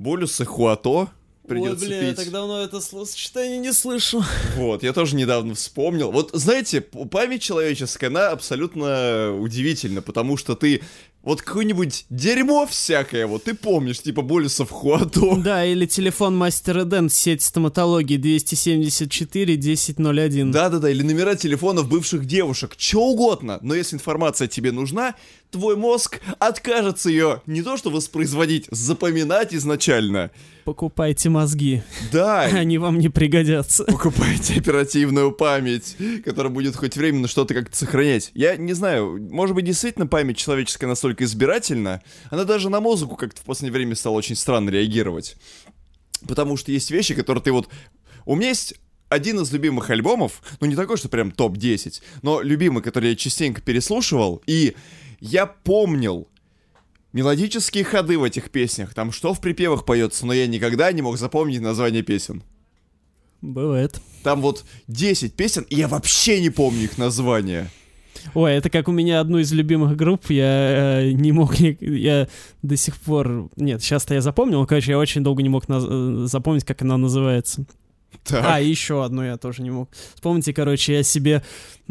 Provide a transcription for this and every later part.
Болюса Хуато придется Ой, бля, пить. я так давно это словосочетание не слышу. Вот, я тоже недавно вспомнил. Вот, знаете, память человеческая, она абсолютно удивительна, потому что ты вот какое-нибудь дерьмо всякое, вот ты помнишь, типа Болюсов Хуато. Да, или телефон мастера Дэн, сеть стоматологии 274 1001. Да-да-да, или номера телефонов бывших девушек, что угодно. Но если информация тебе нужна, твой мозг откажется ее не то что воспроизводить, запоминать изначально. Покупайте мозги, Да, они вам не пригодятся. покупайте оперативную память, которая будет хоть временно что-то как-то сохранять. Я не знаю, может быть, действительно память человеческая настолько избирательна, она даже на музыку как-то в последнее время стала очень странно реагировать. Потому что есть вещи, которые ты вот... У меня есть один из любимых альбомов, ну не такой, что прям топ-10, но любимый, который я частенько переслушивал, и я помнил мелодические ходы в этих песнях, там что в припевах поется, но я никогда не мог запомнить название песен. Бывает. Там вот 10 песен, и я вообще не помню их названия. Ой, это как у меня одну из любимых групп, я э, не мог, я до сих пор, нет, сейчас-то я запомнил, короче, я очень долго не мог наз- э, запомнить, как она называется. Так. А, еще одну я тоже не мог. Вспомните, короче, я себе...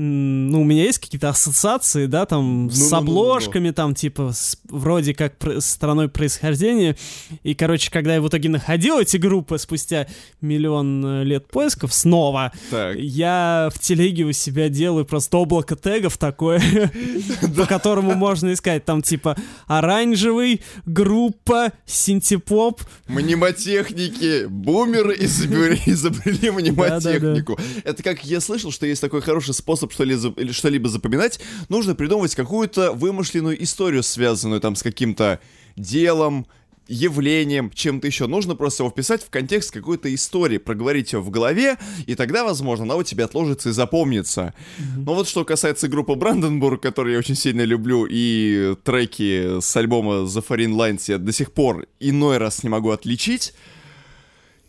Ну, у меня есть какие-то ассоциации, да, там, с Ну-ну-ну-ну-ну. обложками, там, типа, с- вроде как с страной происхождения. И, короче, когда я в итоге находил эти группы спустя миллион э, лет поисков снова, Так. я в телеге у себя делаю просто облако тегов такое, по которому можно искать. Там, типа, оранжевый, группа, синтепоп, Мнемотехники, бумеры изобрели, изобрели мнемотехнику. Да-да-да. Это как я слышал, что есть такой хороший способ что-либо, что-либо запоминать. Нужно придумывать какую-то вымышленную историю, связанную там с каким-то делом, явлением, чем-то еще. Нужно просто его вписать в контекст какой-то истории, проговорить ее в голове, и тогда, возможно, она у тебя отложится и запомнится. Но вот что касается группы Бранденбург, которую я очень сильно люблю, и треки с альбома The Foreign Lines я до сих пор иной раз не могу отличить,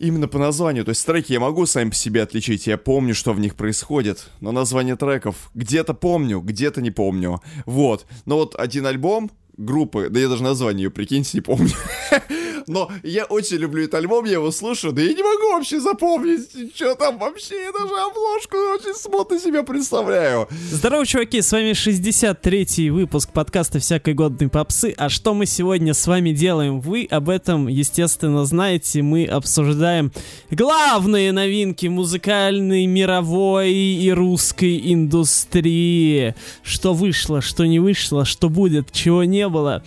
Именно по названию, то есть треки я могу сами по себе отличить, я помню, что в них происходит, но название треков где-то помню, где-то не помню. Вот, но вот один альбом группы, да я даже название ее, прикиньте, не помню. Но я очень люблю этот альбом, я его слушаю, да я не могу вообще запомнить, что там вообще, я даже обложку очень смутно себе представляю. Здорово, чуваки, с вами 63-й выпуск подкаста «Всякой годной попсы». А что мы сегодня с вами делаем? Вы об этом, естественно, знаете. Мы обсуждаем главные новинки музыкальной, мировой и русской индустрии. Что вышло, что не вышло, что будет, чего не было.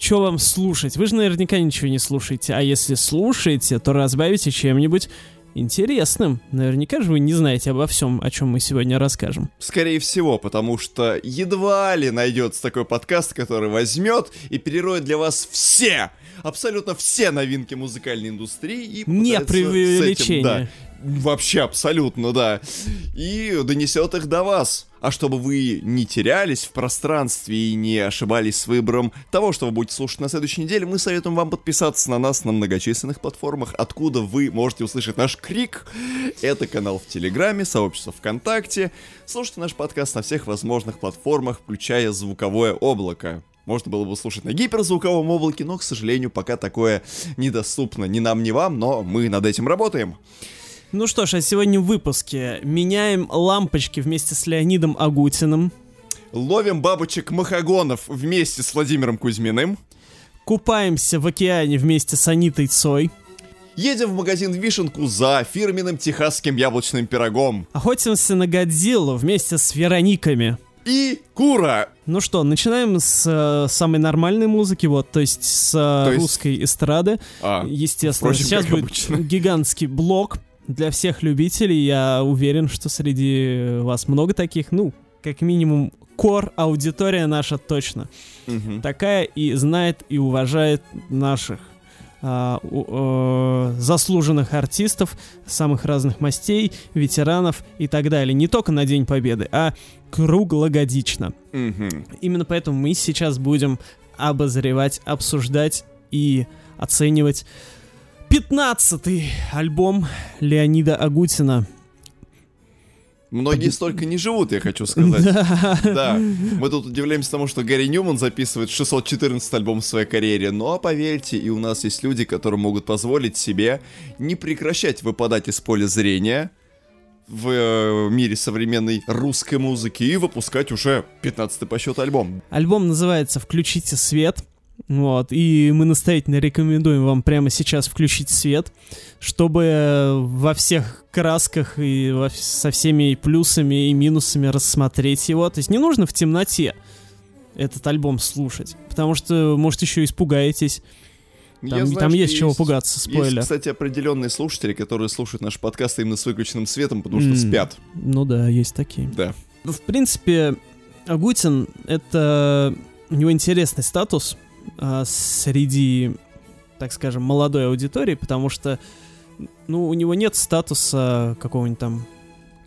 Что вам слушать? Вы же наверняка ничего не слушаете. А если слушаете, то разбавите чем-нибудь интересным. Наверняка же вы не знаете обо всем, о чем мы сегодня расскажем. Скорее всего, потому что едва ли найдется такой подкаст, который возьмет и перероет для вас все, абсолютно все новинки музыкальной индустрии и Не с этим, преувеличение. да, вообще абсолютно, да, и донесет их до вас. А чтобы вы не терялись в пространстве и не ошибались с выбором того, что вы будете слушать на следующей неделе, мы советуем вам подписаться на нас на многочисленных платформах, откуда вы можете услышать наш крик. Это канал в Телеграме, сообщество ВКонтакте. Слушайте наш подкаст на всех возможных платформах, включая звуковое облако. Можно было бы слушать на гиперзвуковом облаке, но, к сожалению, пока такое недоступно ни нам, ни вам, но мы над этим работаем. Ну что ж, а сегодня в выпуске меняем лампочки вместе с Леонидом Агутиным, Ловим бабочек махагонов вместе с Владимиром Кузьминым. купаемся в океане вместе с Анитой Цой, Едем в магазин Вишенку за фирменным техасским яблочным пирогом. охотимся на Годзиллу вместе с Верониками. И Кура. Ну что, начинаем с э, самой нормальной музыки, вот, то есть с э, То есть- русской эстрады. А, Естественно, впрочем, сейчас будет обычно. гигантский блок для всех любителей. Я уверен, что среди вас много таких. Ну, как минимум, кор аудитория наша точно мгм. такая и знает и уважает наших а, у- э, заслуженных артистов самых разных мастей, ветеранов и так далее. Не только на День Победы, а круглогодично. Мгм. Именно поэтому мы сейчас будем обозревать, обсуждать и оценивать 15-й альбом Леонида Агутина. Многие столько не живут, я хочу сказать. Да. Мы тут удивляемся тому, что Гарри Ньюман записывает 614 альбом в своей карьере, но поверьте, и у нас есть люди, которые могут позволить себе не прекращать выпадать из поля зрения в э, мире современной русской музыки и выпускать уже 15 по счету альбом. Альбом называется «Включите свет». Вот, и мы настоятельно рекомендуем вам прямо сейчас включить свет, чтобы во всех красках и во, со всеми плюсами и минусами рассмотреть его. То есть не нужно в темноте этот альбом слушать, потому что, может, еще испугаетесь. Там, Я знаю, там есть, есть чего пугаться, спойлер. Есть, кстати, определенные слушатели, которые слушают наши подкасты именно с выключенным светом, потому что mm, спят. Ну да, есть такие. Да. Ну, в принципе, Агутин — это... У него интересный статус, а, среди, так скажем, молодой аудитории, потому что, ну, у него нет статуса какого-нибудь там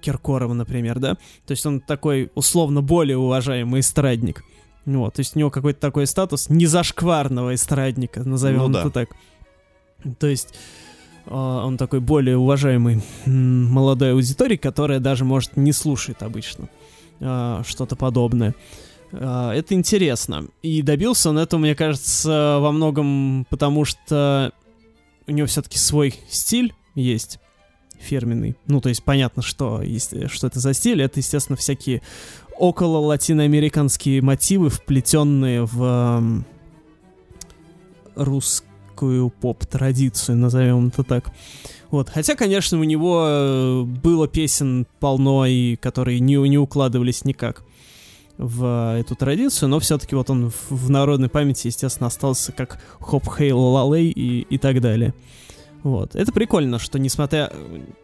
Киркорова, например, да? То есть он такой условно более уважаемый эстрадник. Вот, то есть у него какой-то такой статус незашкварного эстрадника, назовем ну, да. это так. То есть э, он такой более уважаемый молодой аудитории, которая даже, может, не слушает обычно э, что-то подобное. А, это интересно. И добился он этого, мне кажется, во многом потому, что у него все-таки свой стиль есть фирменный. Ну, то есть понятно, что, что это за стиль. Это, естественно, всякие около латиноамериканские мотивы, вплетенные в русскую поп-традицию, назовем это так. Вот. Хотя, конечно, у него э, было песен полно, и которые не, не укладывались никак в эту традицию, но все-таки вот он в, в народной памяти, естественно, остался как Хоп Хейл Лалей и, и так далее. Вот. Это прикольно, что несмотря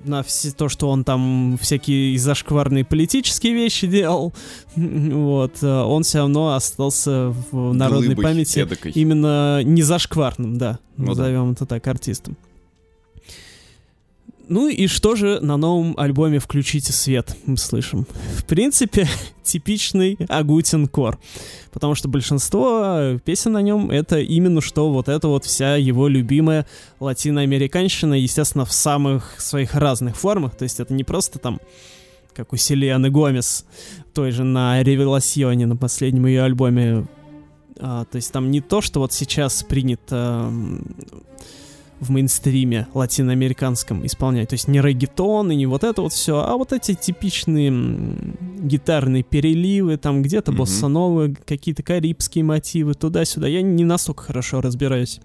на все то, что он там всякие зашкварные политические вещи делал, вот, он все равно остался в народной Глыбой памяти эдакой. именно не зашкварным, да, ну назовем да. это так, артистом. Ну и что же на новом альбоме «Включите свет» мы слышим? В принципе, типичный Агутин Кор. Потому что большинство песен на нем это именно что вот это вот вся его любимая латиноамериканщина, естественно, в самых своих разных формах. То есть это не просто там как у Селены Гомес, той же на Ревеласьоне, на последнем ее альбоме. А, то есть там не то, что вот сейчас принято в мейнстриме латиноамериканском исполнять. То есть не регетон и не вот это вот все, а вот эти типичные гитарные переливы, там где-то mm-hmm. боссановые, какие-то карибские мотивы, туда-сюда. Я не настолько хорошо разбираюсь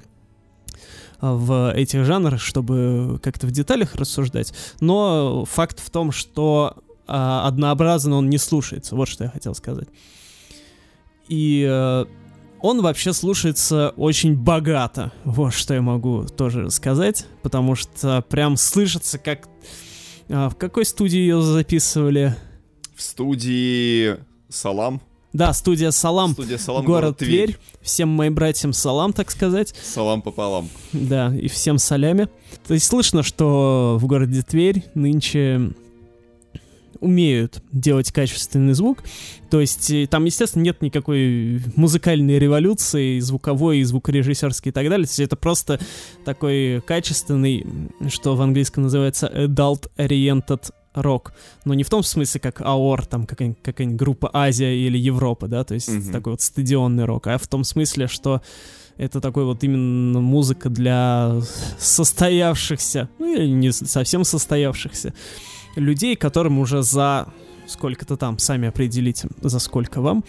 а, в этих жанрах, чтобы как-то в деталях рассуждать. Но факт в том, что а, однообразно он не слушается. Вот что я хотел сказать. И а, он вообще слушается очень богато. Вот что я могу тоже сказать, потому что прям слышится, как... А, в какой студии ее записывали? В студии Салам. Да, студия Салам, студия Салам город, город Тверь. Тверь. Всем моим братьям салам, так сказать. Салам пополам. Да, и всем солями. То есть слышно, что в городе Тверь нынче умеют делать качественный звук. То есть э, там, естественно, нет никакой музыкальной революции, звуковой и звукорежиссерской и так далее. То есть это просто такой качественный, что в английском называется adult-oriented рок. Но не в том смысле, как АОР, там какая-нибудь, какая группа Азия или Европа, да, то есть mm-hmm. такой вот стадионный рок, а в том смысле, что это такой вот именно музыка для состоявшихся, ну или не совсем состоявшихся людей, которым уже за сколько-то там, сами определите, за сколько вам.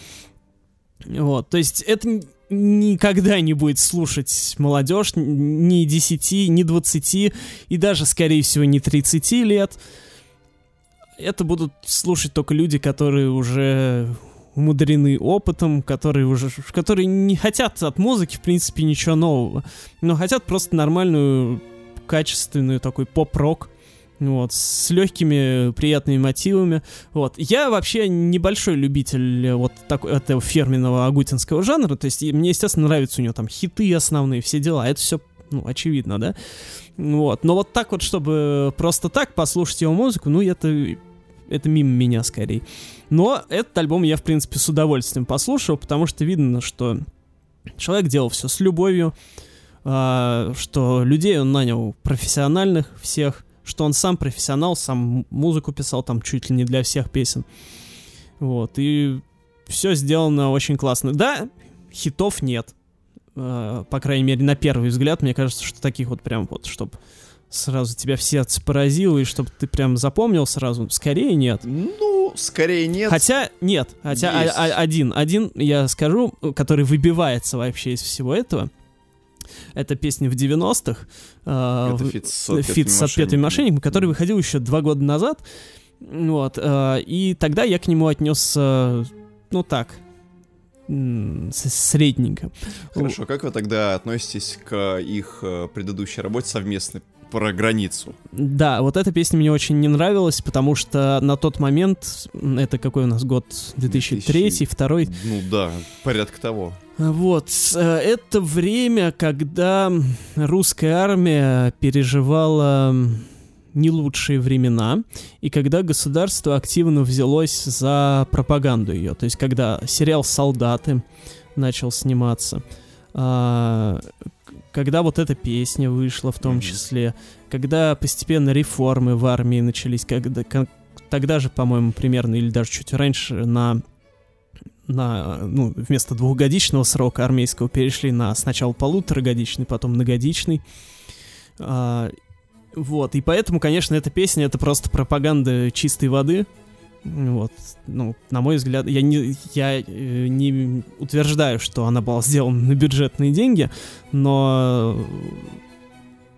Вот, то есть это никогда не будет слушать молодежь ни 10, ни 20, и даже, скорее всего, не 30 лет. Это будут слушать только люди, которые уже умудрены опытом, которые уже, которые не хотят от музыки, в принципе, ничего нового, но хотят просто нормальную, качественную такой поп-рок, вот, с легкими приятными мотивами. Вот. Я вообще небольшой любитель вот такого этого фирменного агутинского жанра, то есть мне, естественно, нравятся у него там хиты основные, все дела, это все, ну, очевидно, да? Вот. Но вот так вот, чтобы просто так послушать его музыку, ну, это, это мимо меня скорее. Но этот альбом я, в принципе, с удовольствием послушал, потому что видно, что человек делал все с любовью, а, что людей он нанял профессиональных всех, что он сам профессионал, сам музыку писал там чуть ли не для всех песен. Вот, и все сделано очень классно. Да, хитов нет. Э, по крайней мере, на первый взгляд, мне кажется, что таких вот прям вот, чтобы сразу тебя в сердце поразило, и чтобы ты прям запомнил сразу, скорее нет. Ну, скорее нет. Хотя нет, хотя а, а- один, один я скажу, который выбивается вообще из всего этого. Это песня в 90-х. э, Это фит с фит с отпетыми мошенниками, который выходил еще два года назад. Вот. э, И тогда я к нему отнесся, ну так, средненько. Хорошо, как вы тогда относитесь к их э, предыдущей работе совместной про границу? Да, вот эта песня мне очень не нравилась, потому что на тот момент, это какой у нас год, 2003, 2002, Ну да, порядка того. Вот, э, это время, когда русская армия переживала не лучшие времена, и когда государство активно взялось за пропаганду ее. То есть, когда сериал «Солдаты» начал сниматься, а, когда вот эта песня вышла в том числе, когда постепенно реформы в армии начались, когда, тогда же, по-моему, примерно, или даже чуть раньше, на на, ну, вместо двухгодичного срока армейского перешли на сначала полуторагодичный, потом многодичный. А, вот, и поэтому, конечно, эта песня это просто пропаганда чистой воды. Вот, ну, на мой взгляд, я не, я э, не утверждаю, что она была сделана на бюджетные деньги, но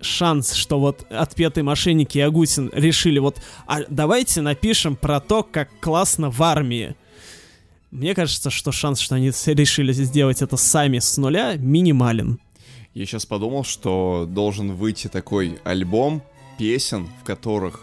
шанс, что вот отпетые мошенники и Агутин решили вот, а давайте напишем про то, как классно в армии. Мне кажется, что шанс, что они решили сделать это сами с нуля, минимален. Я сейчас подумал, что должен выйти такой альбом песен, в которых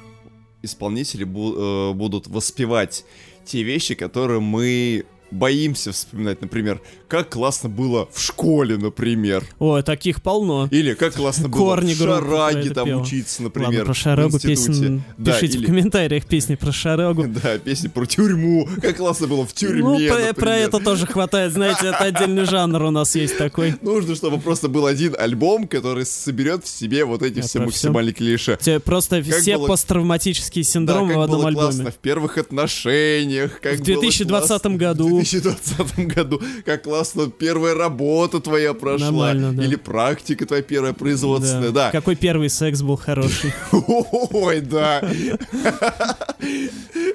исполнители бу- э, будут воспевать те вещи, которые мы боимся вспоминать. Например, как классно было в школе, например. Ой, таких полно. Или как классно было Корни в шараге там пела. учиться, например. Ладно, про институте. песен Да, пишите или- в комментариях песни про Шарагу. Да, песни про тюрьму. Как классно было в тюрьме, Ну, про, про это тоже хватает, знаете, это отдельный жанр у нас есть такой. Нужно, чтобы просто был один альбом, который соберет в себе вот эти Да, все максимальные клише. Просто Как все было- посттравматические Да, синдромы как в одном было альбоме. классно в первых отношениях, как В было 2020 классно году. В 2020 году, как классно первая работа твоя прошла, Нормально, да. или практика твоя первая производственная, да. Какой первый секс был хороший. Ой, да.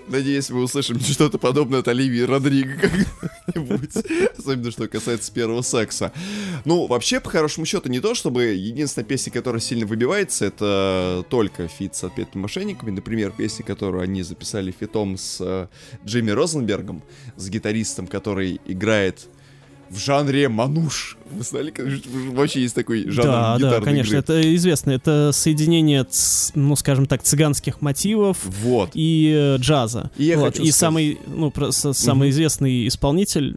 Надеюсь, мы услышим что-то подобное от Оливии Родриго как-нибудь. Особенно, что касается первого секса. Ну, вообще, по хорошему счету, не то, чтобы единственная песня, которая сильно выбивается, это только фит с отпетыми мошенниками. Например, песня, которую они записали фитом с э, Джимми Розенбергом, с гитаристом, который играет в жанре мануш. Вы знали, вообще есть такой жанр Да, да, конечно, игры? это известно. Это соединение, ну, скажем так, цыганских мотивов Вот. и э, джаза. И Вот, и сказать- самый, ну, просто самый известный исполнитель,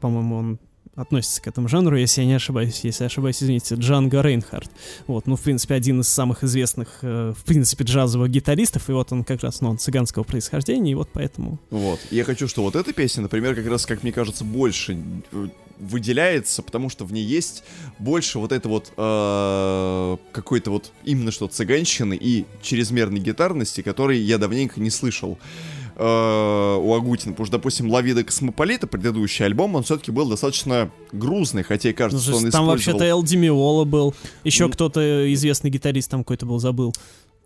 по-моему, он относится к этому жанру, если я не ошибаюсь, если я ошибаюсь, извините, Джанго Рейнхард. Вот, ну, в принципе, один из самых известных, э, в принципе, джазовых гитаристов, и вот он как раз, ну, он цыганского происхождения, и вот поэтому... Вот. Я хочу, что вот эта песня, например, как раз, как мне кажется, больше э, выделяется, потому что в ней есть больше вот это вот э, какой-то вот именно что цыганщины и чрезмерной гитарности, которой я давненько не слышал э, у Агутина. Потому что, допустим, «Лавида Космополита», предыдущий альбом, он все-таки был достаточно грузный, хотя и Ну, кажется, что он там использовал... вообще-то Эл Демиола был, еще Ну- кто-то известный гитарист там какой-то был, забыл.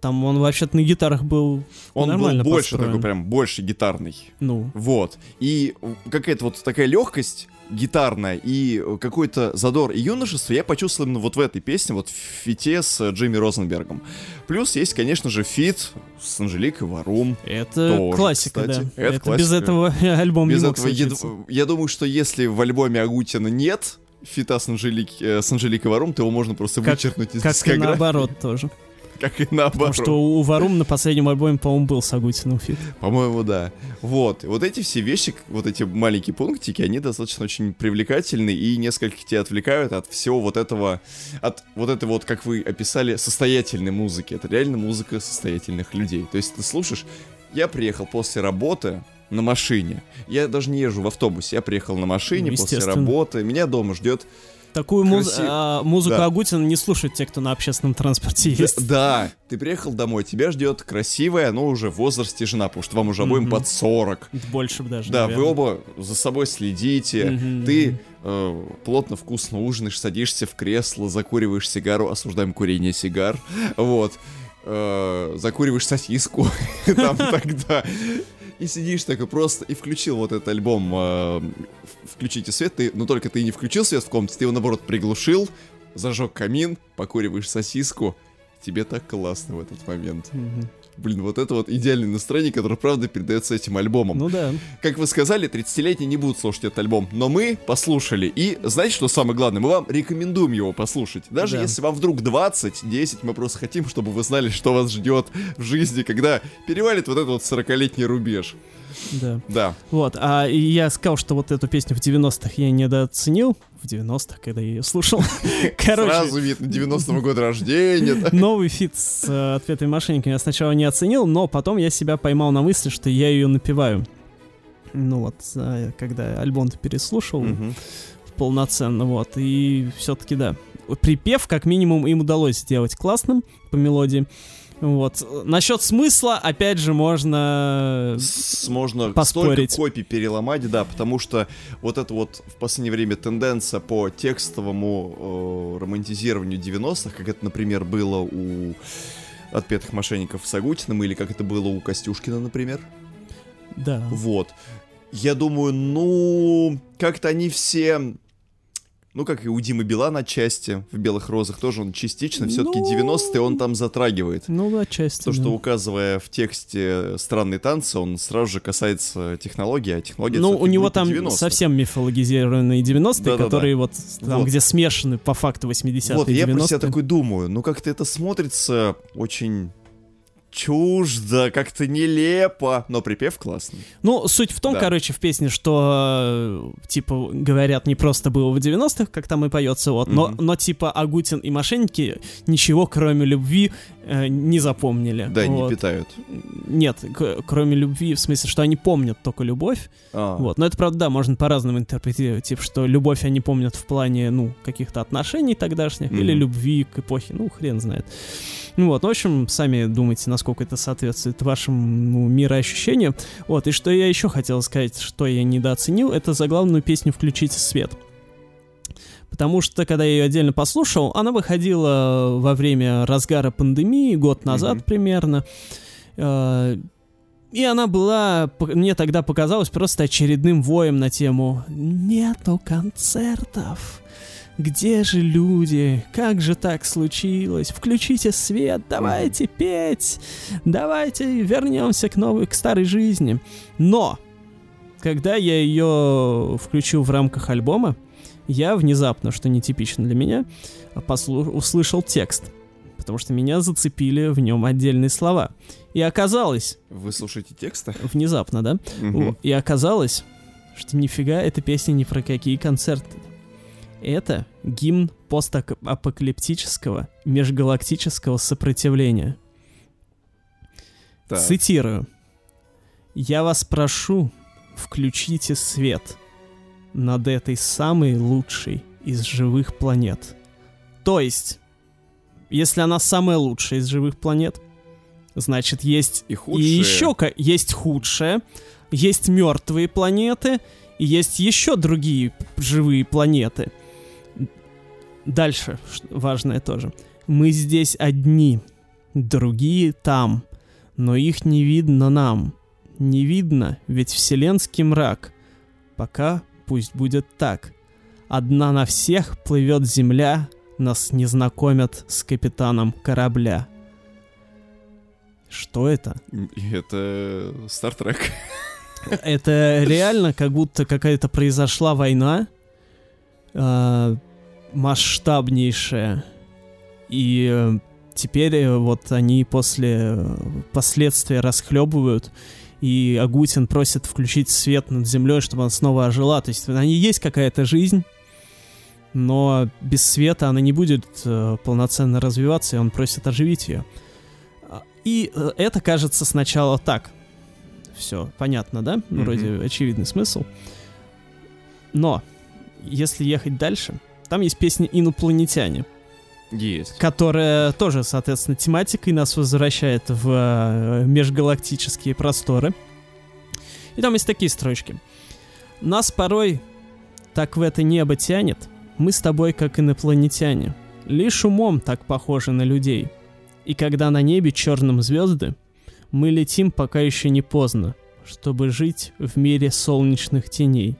Там он вообще-то на гитарах был Он нормально был больше построен. такой, прям больше гитарный. Ну, Вот. И какая-то вот такая легкость гитарная и какой-то задор и юношество я почувствовал именно вот в этой песне, вот в фите с Джимми Розенбергом. Плюс есть, конечно же, фит с Анжеликой Варум. это Тоже, классика, кстати. да. Это без классика. этого альбом Без не мог этого, я, я думаю, что если в альбоме Агутина нет фита с, Анжелик, э, с Анжеликой Варум, то его можно просто Как- вычеркнуть из Как и наоборот тоже. Как и Потому наоборот. что у Варум на последнем альбоме, по-моему, был с Агутиным feat. По-моему, да. Вот. Вот эти все вещи, вот эти маленькие пунктики, они достаточно очень привлекательны и несколько тебя отвлекают от всего вот этого, от вот этой вот, как вы описали, состоятельной музыки. Это реально музыка состоятельных людей. То есть ты слушаешь, я приехал после работы на машине. Я даже не езжу в автобусе, я приехал на машине Ну, после работы. Меня дома ждет Такую муз- Красив- а, музыку Да. Агутина не слушают те, кто на общественном транспорте Да, есть. Да, ты приехал домой, тебя ждет красивая, но уже в возрасте жена, потому что вам уже обоим Мгм. под 40. Больше даже, Да, вы наверное. оба за собой следите, Мгм. ты э, плотно, вкусно ужинаешь, садишься в кресло, закуриваешь сигару, осуждаем курение сигар, вот, э, закуриваешь сосиску, там тогда, и сидишь такой просто, и включил вот этот альбом э, «Включите свет», ты, но только ты не включил свет в комнате, ты его, наоборот, приглушил, зажег камин, покуриваешь сосиску, тебе так классно в этот момент. Мгм. Блин, вот это вот идеальное настроение, которое, правда, передается этим альбомом. Ну да. Как вы сказали, 30-летние не будут слушать этот альбом, но мы послушали. И знаете, что самое главное? Мы вам рекомендуем его послушать. Даже Да. если вам вдруг 20, 10, мы просто хотим, чтобы вы знали, что вас ждет в жизни, когда перевалит вот этот вот 40-летний рубеж. Да. Да. Вот, а я сказал, что вот эту песню в 90-х я недооценил. В 90-х, когда я ее слушал. Короче, Сразу видно 90-го года рождения. новый фит с э, ответами мошенниками я сначала не оценил, но потом я себя поймал на мысли, что я ее напеваю. Ну вот, когда альбом-то переслушал Мгм. полноценно, вот, и все-таки да. Припев, как минимум, им удалось сделать классным по мелодии. Вот. Насчет смысла, опять же, можно... С- можно Поспорить. столько копий переломать, да, потому что вот это вот в последнее время тенденция по текстовому э, романтизированию 90-х, как это, например, было у отпетых мошенников с Агутиным, или как это было у Костюшкина, например. Да. Вот. Я думаю, ну, как-то они все... Ну, как и у Димы Билана отчасти в «Белых розах» тоже он частично, все-таки Ну. 90-е он там затрагивает. Ну, отчасти. То, что да. указывая в тексте странные танцы, он сразу же касается технологии, а технология Ну, у него там группа 90-х. совсем мифологизированные 90-е, Да-да-да. которые вот там, Вот. где смешаны по факту 80-е Вот, и я про 90-е. себя такой думаю, ну как-то это смотрится очень чуждо, как-то нелепо, но припев классный. Ну, суть в том, Да. короче, в песне, что, э, типа, говорят, не просто было в 90-х, как там и поется, вот, но, Мгм. но, типа, Агутин и мошенники ничего, кроме любви, э, не запомнили. Да, вот. не питают. Нет, кроме любви, в смысле, что они помнят только любовь, А, вот. Но это, правда, да, можно по-разному интерпретировать, типа, что любовь они помнят в плане, ну, каких-то отношений тогдашних, или Мгм. любви к эпохе, ну, хрен знает. Ну вот, в общем, сами думайте, насколько это соответствует вашему мироощущению. Вот, и что я еще хотел сказать, что я недооценил, это заглавную песню «Включите свет». Потому что, когда я ее отдельно послушал, она выходила во время разгара пандемии, год назад Мгм. примерно. Э, И она была, мне тогда показалась просто очередным воем на тему «Нету концертов». Где же люди? Как же так случилось? Включите свет, давайте петь, давайте вернемся к новой, к старой жизни. Но, когда я ее включил в рамках альбома, я внезапно, что нетипично для меня, послу- услышал текст, потому что меня зацепили в нем отдельные слова. И оказалось, вы слушаете тексты? внезапно, да? О, И оказалось, что нифига эта песня ни про какие концерты. Это гимн постапокалиптического межгалактического сопротивления. Так. Цитирую. «Я вас прошу, включите свет над этой самой лучшей из живых планет». То есть, если она самая лучшая из живых планет, значит, есть И и еще есть худшее, есть мертвые планеты, и есть еще другие живые планеты. Дальше, важное тоже. Мы здесь одни, другие там, но их не видно нам. Не видно, ведь вселенский мрак. Пока пусть будет так. Одна на всех плывет земля, нас не знакомят с капитаном корабля. Что это? Это Стартрек. Это реально как будто какая-то произошла война э, масштабнейшая. И э, теперь э, вот они после э, последствия расхлебывают. И Агутин просит включить свет над землей, чтобы она снова ожила. То есть на ней есть какая-то жизнь, но без света она не будет э, полноценно развиваться, и он просит оживить ее. А, И э, это кажется сначала так. Все понятно, да? Мгм. Вроде очевидный смысл. Но если ехать дальше, Там есть песня «Инопланетяне», Есть. которая тоже, соответственно, тематикой нас возвращает в э, межгалактические просторы. И там есть такие строчки. «Нас порой так в это небо тянет, мы с тобой как инопланетяне, лишь умом так похожи на людей. И когда на небе черным звезды, мы летим, пока еще не поздно, чтобы жить в мире солнечных теней».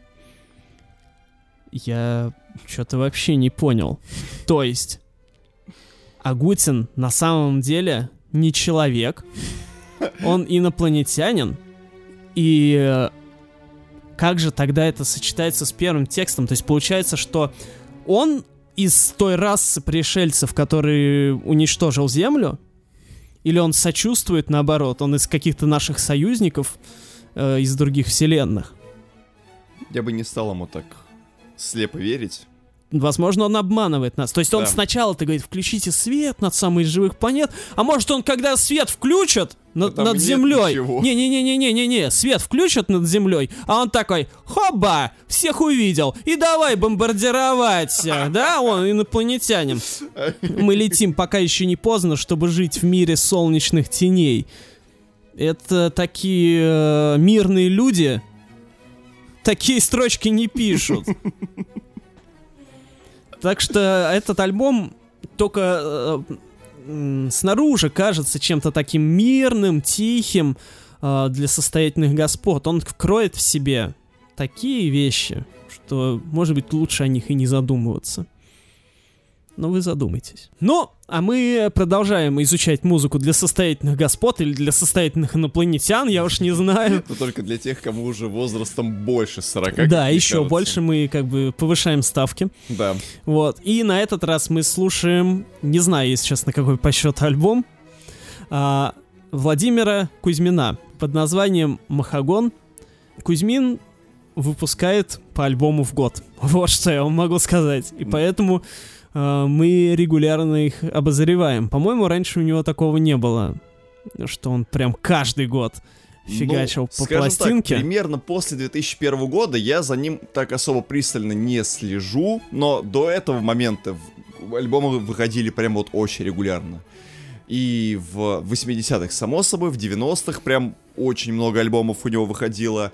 Я что-то вообще не понял. То есть, Агутин на самом деле не человек, он инопланетянин, и э, как же тогда это сочетается с первым текстом? То есть получается, что он из той расы пришельцев, который уничтожил Землю, или он сочувствует наоборот, он из каких-то наших союзников э, из других вселенных? Я бы не стал ему так слепо верить. Возможно, он обманывает нас. То есть он Да. сначала-то говорит, включите свет над самой живых планет, а может он, когда свет включат над, над землей, ничего. не-не-не-не-не-не, свет включат над землей, а он такой, хоба, всех увидел, и давай бомбардировать, э, да, он инопланетянин. Мы летим, пока еще не поздно, чтобы жить в мире солнечных теней. Это такие э, мирные люди, такие строчки не пишут. Так что этот альбом только э, снаружи кажется чем-то таким мирным, тихим э, для состоятельных господ. Он кроет в себе такие вещи, что, может быть, лучше о них и не задумываться. Но вы задумайтесь. Ну, а мы продолжаем изучать музыку для состоятельных господ или для состоятельных инопланетян, я уж не знаю. Но только для тех, кому уже возрастом больше 40. как да, еще кажется. больше мы как бы повышаем ставки. Да. Вот. И на этот раз мы слушаем, не знаю, если честно, какой по счету альбом, а, Владимира Кузьмина под названием «Махагон». Кузьмин выпускает по альбому в год. Вот что я вам могу сказать. И поэтому мы регулярно их обозреваем. По-моему, раньше у него такого не было, что он прям каждый год фигачил Ну, по пластинке. Так, примерно после 2001 года я за ним так особо пристально не слежу, но до этого момента альбомы выходили прям вот очень регулярно. И в 80-х, само собой, в 90-х прям очень много альбомов у него выходило.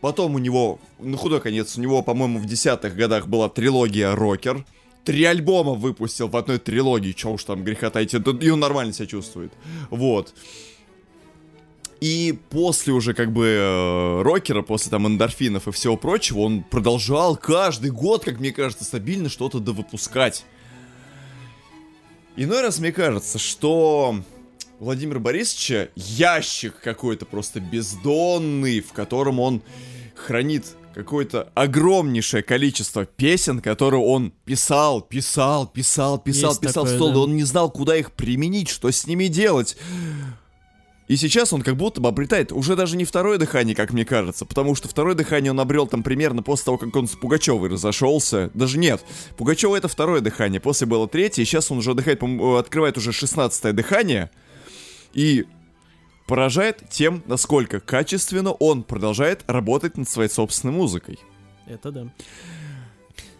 Потом у него, на худой конец, у него, по-моему, в десятых годах была трилогия «Рокер». Три альбома выпустил в одной трилогии, чё уж там греха это- и он нормально себя чувствует. Вот. И после уже как бы э, рокера, после там эндорфинов и всего прочего, он продолжал каждый год, как мне кажется, стабильно что-то довыпускать. Иной раз мне кажется, что Владимир Борисовича ящик какой-то просто бездонный, в котором он хранит какое-то огромнейшее количество песен, которые он писал, писал, писал, писал, Есть писал такое, стол, да. он не знал, куда их применить, что с ними делать. И сейчас он как будто бы обретает уже даже не второе дыхание, как мне кажется, потому что второе дыхание он обрел там примерно после того, как он с Пугачевой разошелся. Даже нет, Пугачева это второе дыхание, после было третье, и сейчас он уже отдыхает, открывает уже шестнадцатое дыхание. И поражает тем, насколько качественно он продолжает работать над своей собственной музыкой. Это да.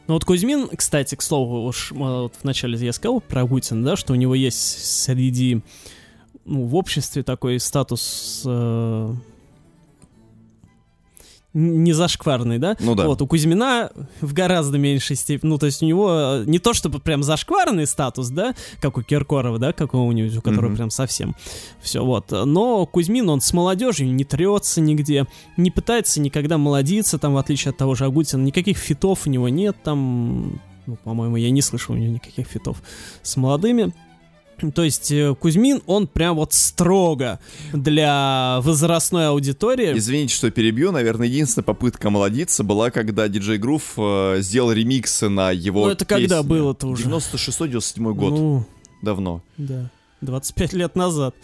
Ну вот Кузьмин, кстати, к слову, уж э, вот вначале я сказал про Гутина, да, что у него есть среди, ну, в обществе такой статус э, не зашкварный, да? Ну да. Вот, у Кузьмина в гораздо меньшей степени, ну, то есть у него э, не то чтобы прям зашкварный статус, да, как у Киркорова, да, какого-нибудь, у которого Мгм. прям совсем все, вот. Но Кузьмин, он с молодежью не трется нигде, не пытается никогда молодиться, там, в отличие от того же Агутина, никаких фитов у него нет, там, ну, по-моему, я не слышал у него никаких фитов с молодыми. То есть э, Кузьмин, он прям вот строго для возрастной аудитории. Извините, что перебью, наверное, единственная попытка молодиться была, когда диджей Грув э, сделал ремиксы на его Ну, это когда песни. было-то уже? 96-97 год, Ну, давно. да, 25 лет назад.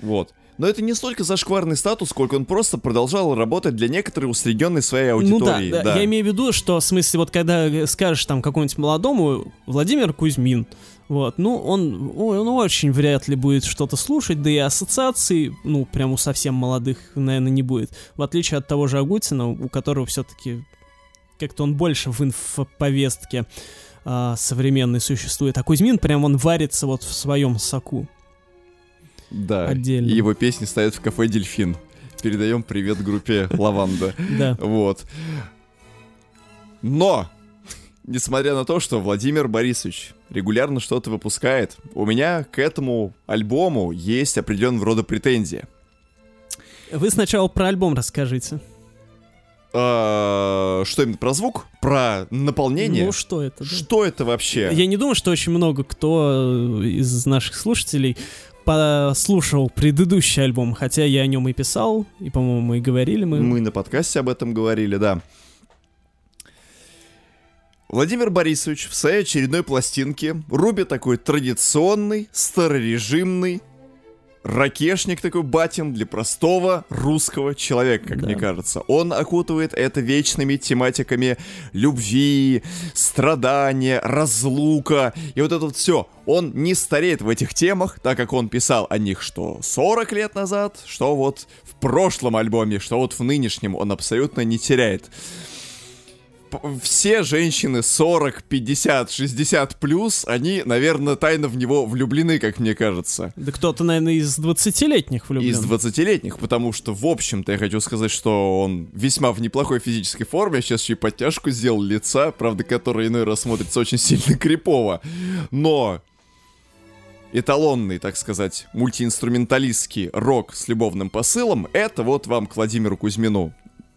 Вот. Но это не столько зашкварный статус, сколько он просто продолжал работать для некоторой усредненной своей Ну да, аудитории. да, я имею в виду, что в смысле, вот когда скажешь там какому-нибудь молодому Владимир Кузьмин, вот, ну он, он очень вряд ли будет что-то слушать, да и ассоциаций, ну, прям у совсем молодых, наверное, не будет. В отличие от того же Агутина, у которого все-таки как-то он больше в инфоповестке а, современной существует. А Кузьмин прям он варится вот в своем соку. Да. Отдельно. И его песни стоят в кафе «Дельфин». Передаем привет группе «Лаванда». Да. Вот. Но, несмотря на то, что Владимир Борисович регулярно что-то выпускает, у меня к этому альбому есть определенного рода претензия. Вы сначала про альбом расскажите. А, Что именно, про звук? Про наполнение? Ну, что это? да? Что это вообще? Я не думаю, что очень много кто э, из наших слушателей послушал предыдущий альбом, хотя я о нем и писал, и, по-моему, и говорили мы. Мы на подкасте об этом говорили, да. Владимир Борисович в своей очередной пластинке рубит такой традиционный, старорежимный ракешник такой батин для простого русского человека, как Да. мне кажется. Он окутывает это вечными тематиками любви, страдания, разлука и вот это вот все. Он не стареет в этих темах, так как он писал о них что 40 лет назад, что вот в прошлом альбоме, что вот в нынешнем он абсолютно не теряет все женщины 40, 50, 60 плюс, они, наверное, тайно в него влюблены, как мне кажется. Да кто-то, наверное, из 20-летних влюблен. Из 20-летних, потому что, в общем-то, я хочу сказать, что он весьма в неплохой физической форме. Сейчас еще и подтяжку сделал лица, правда, которая иной раз смотрится очень сильно крипово. Но эталонный, так сказать, мультиинструменталистский рок с любовным посылом, это вот вам к Владимиру Кузьмину.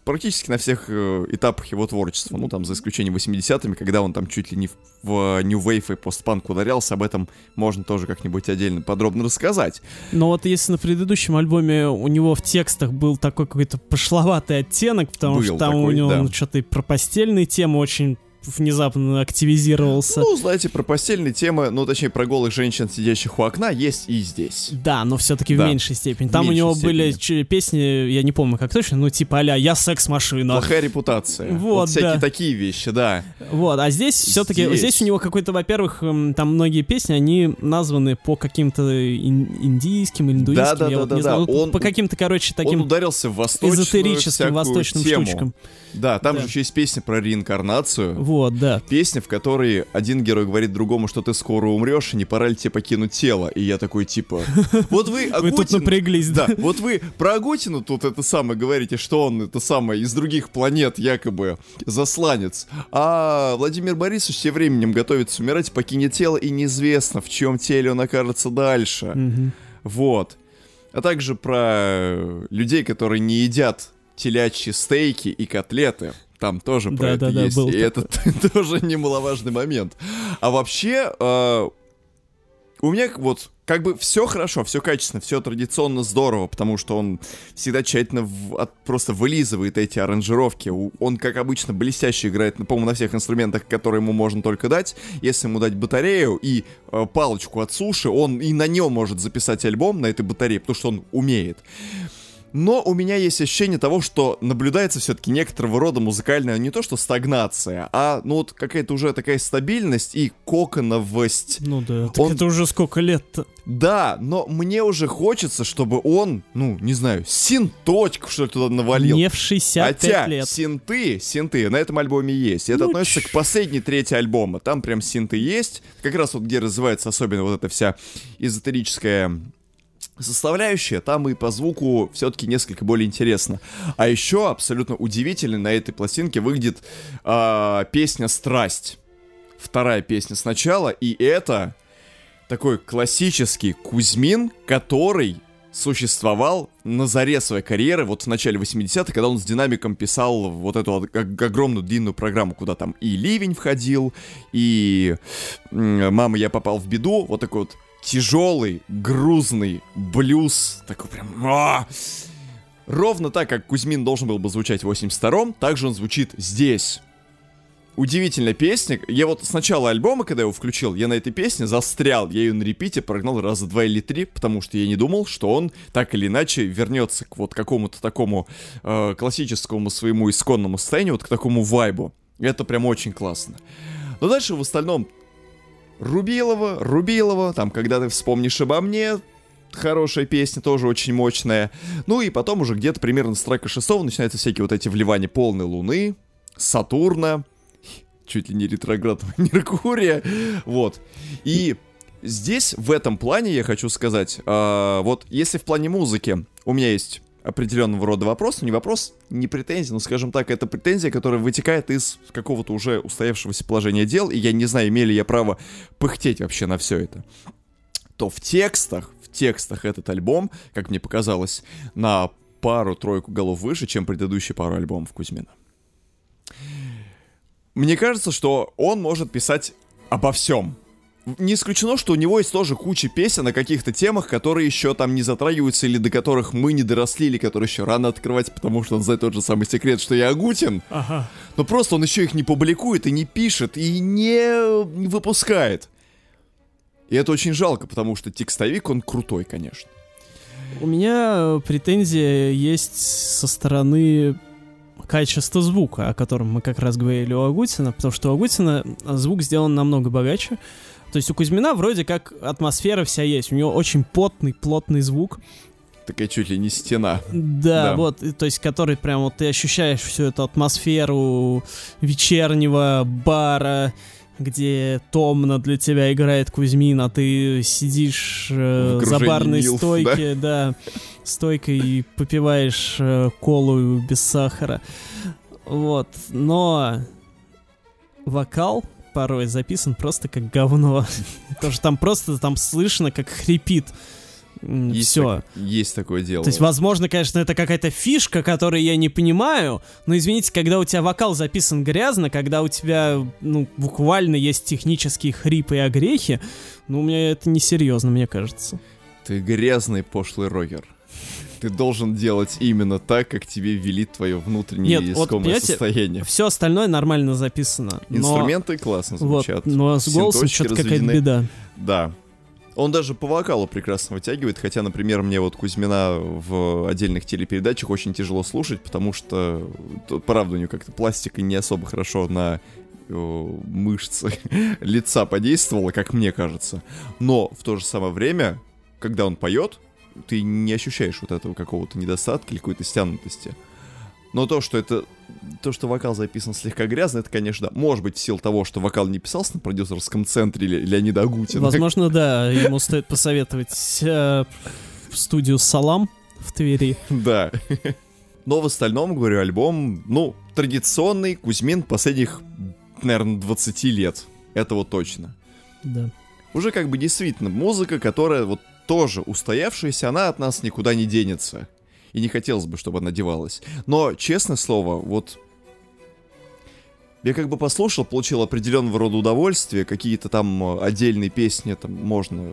Практически на всех э, этапах его творчества. Ну, там, за исключением 80-ми, когда он там чуть ли не в, в New Wave и постпанк ударялся, об этом можно тоже как-нибудь отдельно подробно рассказать. Но вот если на предыдущем альбоме у него в текстах был такой какой-то пошловатый оттенок, потому Был что там у такой, него да. ну, что-то и про постельные темы очень внезапно активизировался. Ну, знаете, про постельные темы, ну, точнее, про голых женщин, сидящих у окна, есть и здесь. Да, но все-таки в Да. меньшей степени. В Там у меньшей него были степени. ч- песни, я не помню как точно, ну типа а я секс-машина. Плохая репутация. Вот, всякие да. такие вещи, да. Вот, а здесь все-таки, Здесь. здесь у него какой-то, во-первых, там многие песни, они названы по каким-то ин- индийским индуистским, Да-да-да-да-да. я вот не знаю, ну, Он- по каким-то, короче, Он таким ударился в восточную эзотерическим, восточным тему. штучкам. Да, там Да. же еще есть песня про реинкарнацию. Вот, да. Песня, в которой один герой говорит другому, что ты скоро умрешь, и не пора ли тебе покинуть тело. И я такой, типа, вот вы, Вы тут Агутин- напряглись, да? Вот вы про Агутину тут это самое говорите, что он это самое из других планет якобы засланец. А Владимир Борисович тем временем готовится умирать, покинет тело, и неизвестно, в чьем теле он окажется дальше. Вот. А также про людей, которые не едят телячьи стейки и котлеты. Там тоже про это Да-да-да, есть. был и такой. это тоже немаловажный момент. А вообще, э, у меня вот как бы все хорошо, все качественно, все традиционно здорово, потому что он всегда тщательно в- от- просто вылизывает эти аранжировки. Он, как обычно, блестяще играет, ну, по-моему, на всех инструментах, которые ему можно только дать. Если ему дать батарею и э, палочку от суши, он и на нем может записать альбом на этой батарее, потому что он умеет. Но у меня есть ощущение того, что наблюдается все-таки некоторого рода музыкальная не то что стагнация, а ну вот какая-то уже такая стабильность и коконовость. Ну да, так Он- это уже сколько лет-то? Да, но мне уже хочется, чтобы он, ну, не знаю, синточку что ли туда навалил. Не в 65 Хотя лет. синты, синты на этом альбоме есть. Это Ну, относится ч- к последней трети альбома. Там прям синты есть. Как раз вот где развивается особенно вот эта вся эзотерическая составляющая, там и по звуку все-таки несколько более интересно. А еще абсолютно удивительно на этой пластинке выглядит а, песня «Страсть». Вторая песня сначала, и это такой классический Кузьмин, который существовал на заре своей карьеры, вот в начале 80-х, когда он с динамиком писал вот эту огромную длинную программу, куда там и Ливень входил, и Мама, я попал в беду, вот такой вот тяжелый, грузный блюз, такой прям... а! Ровно так, как Кузьмин должен был бы звучать в 82-м, так же он звучит здесь. Удивительная песня. Я вот с начала альбома, когда его включил, я на этой песне застрял. Я ее на репите прогнал раза два или три, потому что я не думал, что он так или иначе вернется к вот какому-то такому э, классическому своему исконному состоянию, вот к такому вайбу. Это прям очень классно. Но дальше в остальном Рубилова, Рубилова, там, когда ты вспомнишь обо мне, хорошая песня, тоже очень мощная. Ну и потом уже где-то примерно с трека шестого начинаются всякие вот эти вливания полной луны, Сатурна, чуть ли не ретроград Меркурия, вот. И здесь, в этом плане, я хочу сказать, э, вот если в плане музыки у меня есть определенного рода вопрос, но не вопрос, не претензия, но, скажем так, это претензия, которая вытекает из какого-то уже устоявшегося положения дел, и я не знаю, имели я право пыхтеть вообще на все это, то в текстах, в текстах этот альбом, как мне показалось, на пару-тройку голов выше, чем предыдущие пару альбомов Кузьмина. Мне кажется, что он может писать обо всем. Не исключено, что у него есть тоже куча песен на каких-то темах, которые еще там не затрагиваются, или до которых мы не доросли, или которые еще рано открывать, потому что он знает тот же самый секрет, что я Агутин. Ага. Но просто он еще их не публикует, и не пишет, и не, выпускает. И это очень жалко, потому что текстовик, он крутой, конечно. У меня претензия есть со стороны качества звука, о котором мы как раз говорили у Агутина, потому что у Агутина звук сделан намного богаче. То есть у Кузьмина вроде как атмосфера вся есть, у него очень потный, плотный звук. Такая чуть ли не стена. Да, Да. вот, то есть который прям вот ты ощущаешь всю эту атмосферу вечернего бара, где томно для тебя играет Кузьмин, а ты сидишь э, за барной милф, стойке, да, стойкой и попиваешь э, колу без сахара. Вот, но вокал порой записан просто как говно. Потому что там просто там слышно, как хрипит. Есть, Все. так- есть такое дело. То есть, возможно, конечно, это какая-то фишка, которую я не понимаю, но извините, когда у тебя вокал записан грязно, когда у тебя, ну, буквально есть технические хрипы и огрехи, ну, у меня это несерьезно, мне кажется. Ты грязный пошлый рокер. Ты должен делать именно так, как тебе велит твое внутреннее Нет, вот, искомое понимаете, состояние. Все остальное нормально записано. но- Инструменты классно вот, звучат. но с голосом что-то какая-то беда. Да. Он даже по вокалу прекрасно вытягивает, хотя, например, мне вот Кузьмина в отдельных телепередачах очень тяжело слушать, потому что, правда, у него как-то пластика не особо хорошо на э, мышцы лица подействовала, как мне кажется. Но в то же самое время, когда он поет, ты не ощущаешь вот этого какого-то недостатка или какой-то стянутости. Но то, что это... То, что вокал записан слегка грязно, это, конечно, может быть в силу того, что вокал не писался на продюсерском центре Ле- Леонида Агутина. Возможно, да, ему стоит посоветовать э, в студию Салам в Твери. Да. Но в остальном, говорю, альбом, ну, традиционный Кузьмин последних, наверное, 20 лет. Это вот точно. Да. Уже как бы действительно музыка, которая вот тоже устоявшаяся, она от нас никуда не денется. И не хотелось бы, чтобы она девалась. Но, честное слово, вот... Я как бы послушал, получил определенного рода удовольствие, какие-то там э, отдельные песни, там можно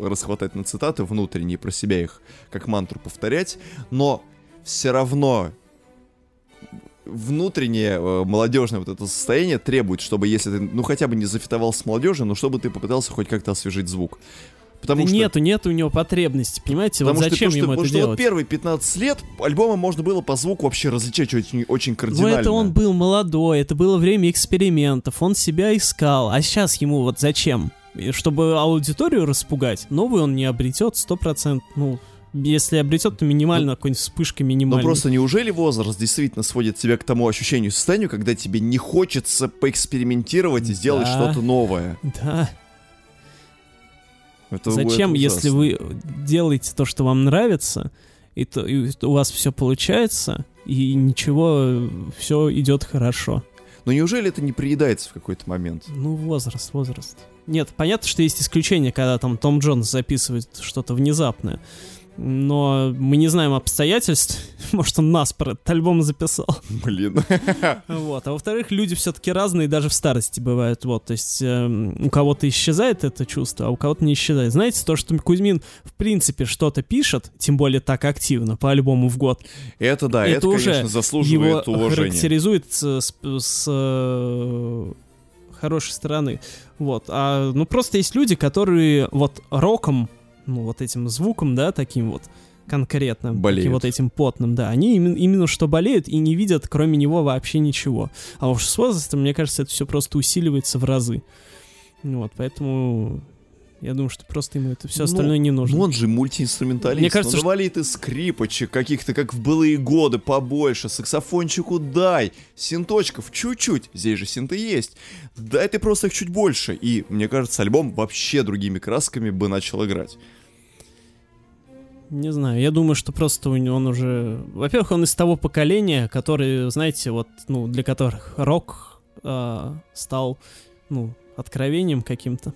расхватать на цитаты внутренние, про себя их как мантру повторять, но все равно внутреннее э, молодежное вот это состояние требует, чтобы если ты, ну хотя бы не зафитовал с молодежью, но чтобы ты попытался хоть как-то освежить звук. Потому Да что нету, нету у него потребности, понимаете? Потому вот что, зачем то, что, ему потому это что вот делать? первые 15 лет альбомы можно было по звуку вообще различать очень, очень Ну кардинально. это он был молодой, это было время экспериментов, он себя искал. А сейчас ему вот зачем? Чтобы аудиторию распугать, новую он не обретет 100%. Ну, если обретет, то минимально, какой-нибудь вспышка минимальная. просто неужели возраст действительно сводит тебя к тому ощущению состоянию, когда тебе не хочется поэкспериментировать и сделать Да. что-то новое? Да. Это- Зачем, это если вы делаете то, что вам нравится, и, то, и у вас все получается, и ничего, все идет хорошо? Но неужели это не приедается в какой-то момент? Ну, возраст, возраст. Нет, понятно, что есть исключения, когда там Том Джонс записывает что-то внезапное. Но мы не знаем обстоятельств. Может, он нас про этот альбом записал. Блин. Вот. А во-вторых, люди все-таки разные даже в старости бывают. Вот. То есть эм, у кого-то исчезает это чувство, а у кого-то не исчезает. Знаете, то, что Кузьмин в принципе что-то пишет, тем более так активно, по альбому в год, Это да, Это это, уже конечно, его заслуживает уважения. характеризует с, с- с, э, хорошей стороны. Вот. А, ну, просто есть люди, которые вот роком, ну, вот этим звуком, да, таким вот конкретным, таким Болеют. вот этим потным, да, они именно, именно что болеют и не видят, кроме него, вообще ничего. А уж с возрастом, мне кажется, это все просто усиливается в разы. Вот, поэтому Я думаю, что просто ему это все Ну, остальное не нужно. Ну, он же мультиинструменталист. Мне кажется, ну, что- навали ты скрипочек каких-то, как в былые годы, побольше. Саксофончику дай. Синточков чуть-чуть. Здесь же синты есть. Дай ты просто их чуть больше. И, мне кажется, альбом вообще другими красками бы начал играть. Не знаю, я думаю, что просто у него он уже... Во-первых, он из того поколения, который, знаете, вот, ну, для которых рок а, стал, ну, откровением каким-то.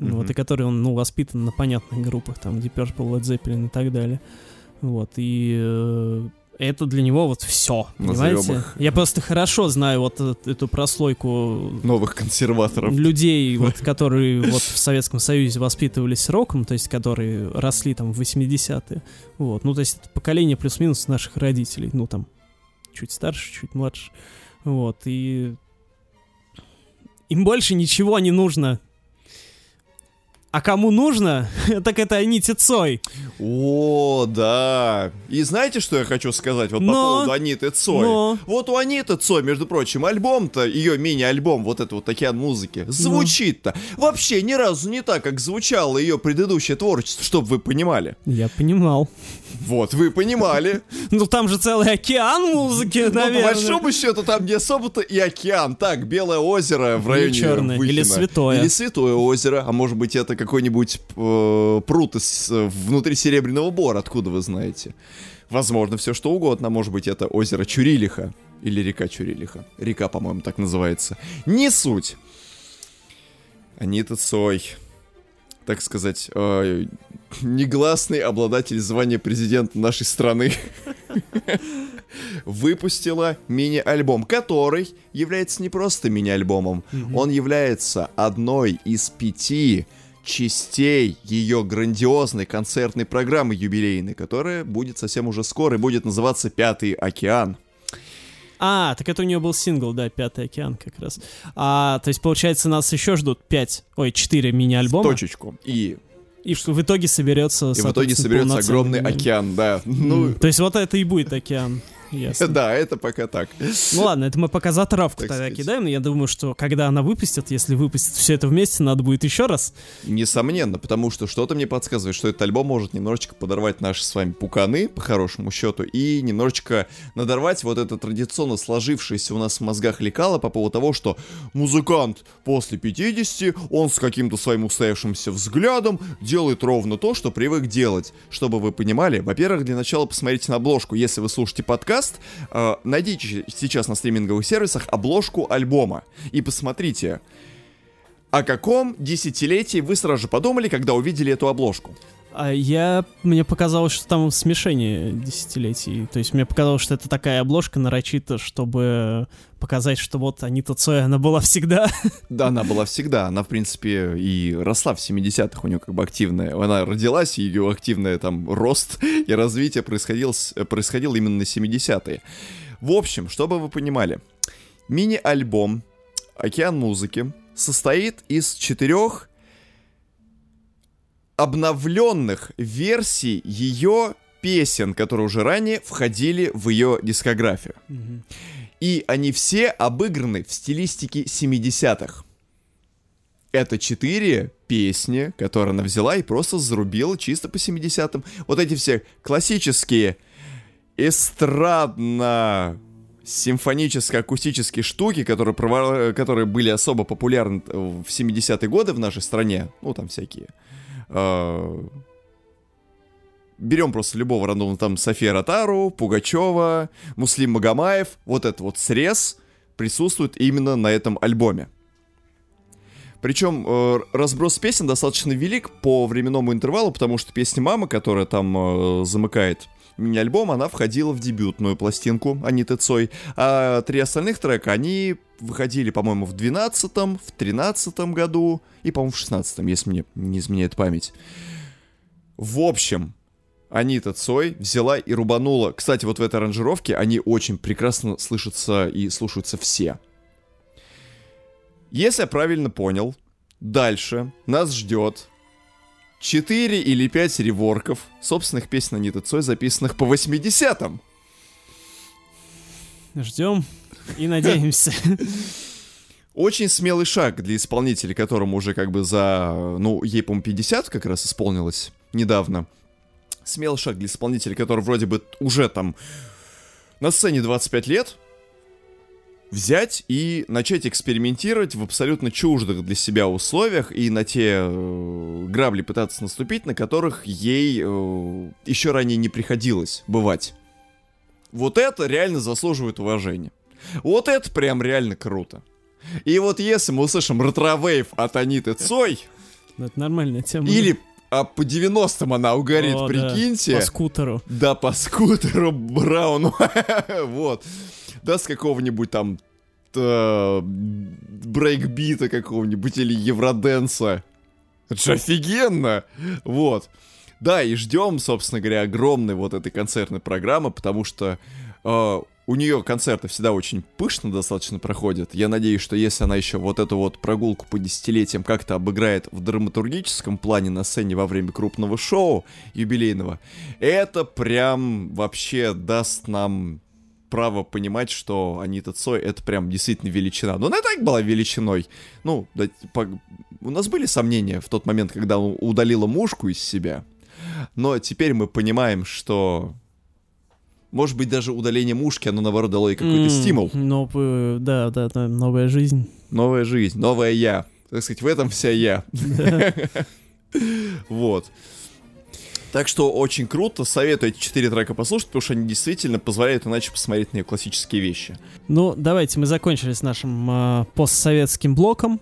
Мгм. Вот, и который он, ну, воспитан на понятных группах, там, Deep Purple, Led Zeppelin и так далее. Вот, и э, это для него вот все, понимаете? их. Я просто хорошо знаю вот э- эту прослойку Новых консерваторов. людей, вот, которые вот в Советском Союзе воспитывались роком, то есть которые росли там в 80-е. Вот. Ну, то есть это поколение плюс-минус наших родителей. Ну, там, чуть старше, чуть младше. Вот. И им больше ничего не нужно. А кому нужно, так это Аните Цой. О, да. И знаете, что я хочу сказать вот по Но- поводу Аниты Цой? но- Вот у Аниты Цой, между прочим, альбом-то, ее мини-альбом, вот это вот «Океан музыки», звучит-то вообще ни разу не так, как звучало ее предыдущее творчество, чтобы вы понимали. Я понимал. Вот, вы понимали. Ну, там же целый океан музыки, Но по наверное. большому счету там не особо-то и океан. Так, Белое озеро в Или районе Чёрное, Выхина. или Святое. Или Святое озеро, а может быть это какой-нибудь э, пруд из, э, внутри Серебряного Бора, откуда вы знаете. Возможно, все что угодно. Может быть, это озеро Чурилиха. Или река Чурилиха. Река, по-моему, так называется. Не суть. Анита Цой. Так сказать, э, негласный обладатель звания президента нашей страны выпустила мини-альбом, который является не просто мини-альбомом, он является одной из пяти частей ее грандиозной концертной программы юбилейной, которая будет совсем уже скоро и будет называться «Пятый океан». А, так это у нее был сингл, да, «Пятый океан» как раз. А, то есть, получается, нас еще ждут пять, ой, четыре мини-альбома. Точечку. И, И что в итоге соберется, и в итоге соберется огромный океан, да. Ну, То есть вот это и будет океан. Ясно. да, это пока так. Ну ладно, это мы пока затравку Так тогда сказать. кидаем, я думаю, что когда она выпустит, если выпустит все это вместе, надо будет еще раз. Несомненно, потому что что-то мне подсказывает, что этот альбом может немножечко подорвать наши с вами пуканы, по хорошему счету, и немножечко надорвать вот это традиционно сложившееся у нас в мозгах лекало по поводу того, что музыкант после 50, он с каким-то своим устоявшимся взглядом делает ровно то, что привык делать. Чтобы вы понимали, во-первых, для начала посмотрите на обложку, если вы слушаете подкаст, э, найдите сейчас на стриминговых сервисах обложку альбома и посмотрите, о каком десятилетии вы сразу же подумали, когда увидели эту обложку? А я... Мне показалось, что там смешение десятилетий. То есть мне показалось, что это такая обложка нарочита, чтобы показать, что вот Анита Цой, она была всегда. Да, она была всегда. Она, в принципе, и росла в 70-х. У нее как бы активная. Она родилась, и ее активная там рост и развитие происходил, происходило именно на 70-е. В общем, чтобы вы понимали, мини-альбом «Океан музыки» состоит из четырех обновленных версий ее песен, которые уже ранее входили в ее дискографию. И они все обыграны в стилистике 70-х. Это четыре песни, которые она взяла и просто зарубила чисто по 70-м. Вот эти все классические эстрадно симфоническо-акустические штуки, которые, прова- которые были особо популярны в 70-е годы в нашей стране, ну там всякие. Э, Берем просто любого рандома, там София Ротару, Пугачева, Муслим Магомаев, вот этот вот срез присутствует именно на этом альбоме. Причем э, разброс песен достаточно велик по временному интервалу, потому что песня «Мама», которая там э, замыкает мини-альбом, она входила в дебютную пластинку Аниты Цой, а три остальных трека, они выходили, по-моему, в 12-м, в 13-м году и, по-моему, в 16-м, если мне не изменяет память. В общем, Анита Цой взяла и рубанула. Кстати, вот в этой аранжировке они очень прекрасно слышатся и слушаются все. Если я правильно понял, дальше нас ждет 4 или 5 реворков собственных песен Аниты Цой, записанных по 80-м. Ждем и надеемся. Очень смелый шаг для исполнителя, которому уже как бы за, ну, ей, по-моему, 50 как раз исполнилось недавно. Смелый шаг для исполнителя, который вроде бы уже там на сцене 25 лет, взять и начать экспериментировать в абсолютно чуждых для себя условиях и на те э, грабли пытаться наступить, на которых ей э, еще ранее не приходилось бывать. Вот это реально заслуживает уважения. Вот это прям реально круто. И вот если мы услышим ретровейв от Аниты Цой, Ну, Это нормальная тема. или а по 90-м она угорит, О, да, прикиньте. По скутеру. Да, по скутеру Брауну. вот. Да, с какого-нибудь там э, брейкбита какого-нибудь или евроденса. Это же офигенно! Вот. Да, и ждем, собственно говоря, огромной вот этой концертной программы, потому что э, у нее концерты всегда очень пышно достаточно проходят. Я надеюсь, что если она еще вот эту вот прогулку по десятилетиям как-то обыграет в драматургическом плане на сцене во время крупного шоу юбилейного, это прям вообще даст нам право понимать, что Анита Цой это прям действительно величина. Но она и так была величиной. Ну, да, по- у нас были сомнения в тот момент, когда она удалила мушку из себя. Но теперь мы понимаем, что... Может быть, даже удаление мушки, оно, наоборот, дало ей какой-то М, стимул. нов- э, да, да, да, новая жизнь. Новая жизнь, новая я. Так сказать, в этом вся я. Вот. Так что очень круто, советую эти четыре трека послушать, потому что они действительно позволяют иначе посмотреть на ее классические вещи. Ну, давайте, мы закончили с нашим а, постсоветским блоком.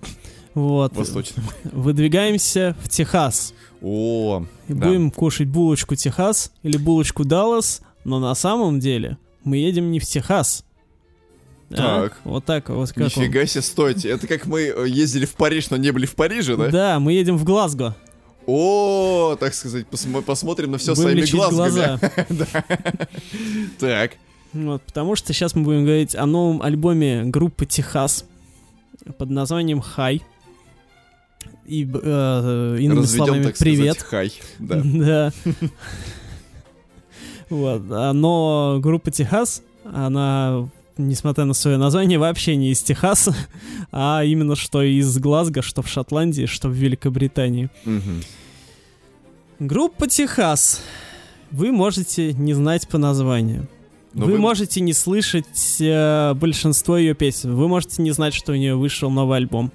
Вот. Восточным. Выдвигаемся в Техас. О, И да. будем кушать булочку Техас или булочку Даллас, но на самом деле мы едем не в Техас. А? Так. Вот так вот. Как? Нифига себе, стойте. Это как мы э, ездили в Париж, но не были в Париже, да? Да, мы едем в Глазго. О, так сказать, посмо- посмотрим на все Будем своими глазами. глаза. Так. Вот, потому что сейчас мы будем говорить о новом альбоме группы Техас под названием Хай. И, э, иными Разведем, словами, так привет. сказать, хай. Да. Да. Вот. а, Но группа Техас, она, несмотря на свое название, вообще не из Техаса, а именно что из Глазго, что в Шотландии, что в Великобритании. Мгм. Группа Техас. Вы можете не знать по названию. Но вы, вы- можете не слышать э, большинство ее песен. Вы можете не знать, что у нее вышел новый альбом.